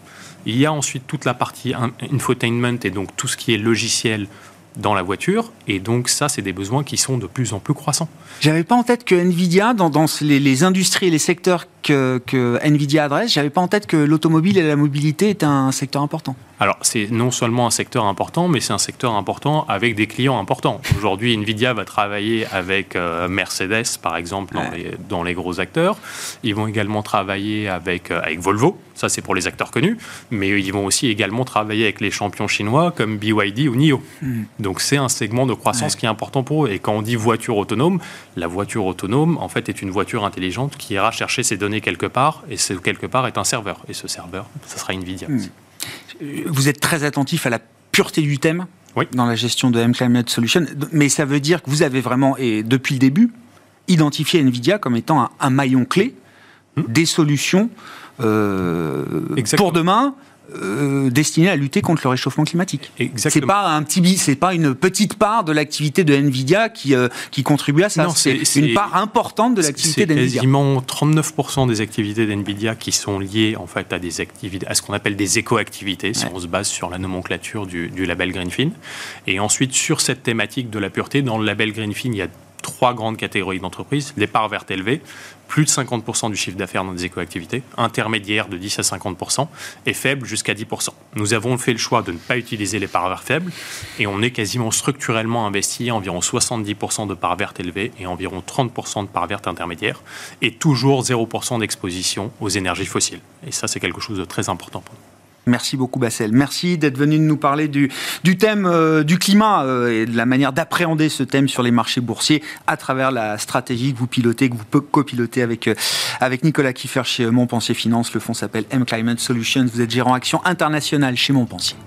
Il y a ensuite toute la partie in- infotainment et donc tout ce qui est logiciel dans la voiture. Et donc ça, c'est des besoins qui sont de plus en plus croissants. J'avais pas en tête que Nvidia, dans, dans les, les industries et les secteurs que, que Nvidia adresse, j'avais pas en tête que l'automobile et la mobilité étaient un secteur important. Alors, c'est non seulement un secteur important, mais c'est un secteur important avec des clients importants. Aujourd'hui, Nvidia va travailler avec euh, Mercedes, par exemple, dans, Ouais. les, dans les gros acteurs. Ils vont également travailler avec, euh, avec Volvo, ça c'est pour les acteurs connus, mais ils vont aussi également travailler avec les champions chinois comme BYD ou NIO. Donc, c'est un segment de croissance Ouais. qui est important pour eux. Et quand on dit voiture autonome, la voiture autonome, en fait, est une voiture intelligente qui ira chercher ses données quelque part, et ce quelque part est un serveur. Et ce serveur, ça sera Nvidia. Euh, Vous êtes très attentif à la pureté du thème Oui. dans la gestion de M Climate Solution, mais ça veut dire que vous avez vraiment, et depuis le début, identifié Nvidia comme étant un, un maillon clé des solutions euh, pour demain. Euh, destinées à lutter contre le réchauffement climatique. C'est pas un petit, c'est pas une petite part de l'activité de Nvidia qui euh, qui contribue à ça. Non, c'est une part importante de l'activité C'est d'Nvidia. quasiment 39% des activités d'NVIDIA qui sont liées en fait à des activités, à ce qu'on appelle des éco-activités, si Ouais. on se base sur la nomenclature du, du label Greenfin. Et ensuite, sur cette thématique de la pureté, dans le label Greenfin, il y a trois grandes catégories d'entreprises. Les parts vertes élevées, plus de 50% du chiffre d'affaires dans des éco-activités, intermédiaires de 10 à 50%, et faibles jusqu'à 10%. Nous avons fait le choix de ne pas utiliser les parts vertes faibles, et on est quasiment structurellement investi à environ 70% de parts vertes élevées et environ 30% de parts vertes intermédiaires, et toujours 0% d'exposition aux énergies fossiles. Et ça, c'est quelque chose de très important pour nous. Merci beaucoup Bassel. Merci d'être venu nous parler du, thème euh, du climat euh, et de la manière d'appréhender ce thème sur les marchés boursiers à travers la stratégie que vous pilotez, que vous copilotez avec, euh, avec Nicolas Kiffer chez Montpensier Finance. Le fonds s'appelle M Climate Solutions. Vous êtes gérant action internationale chez Montpensier.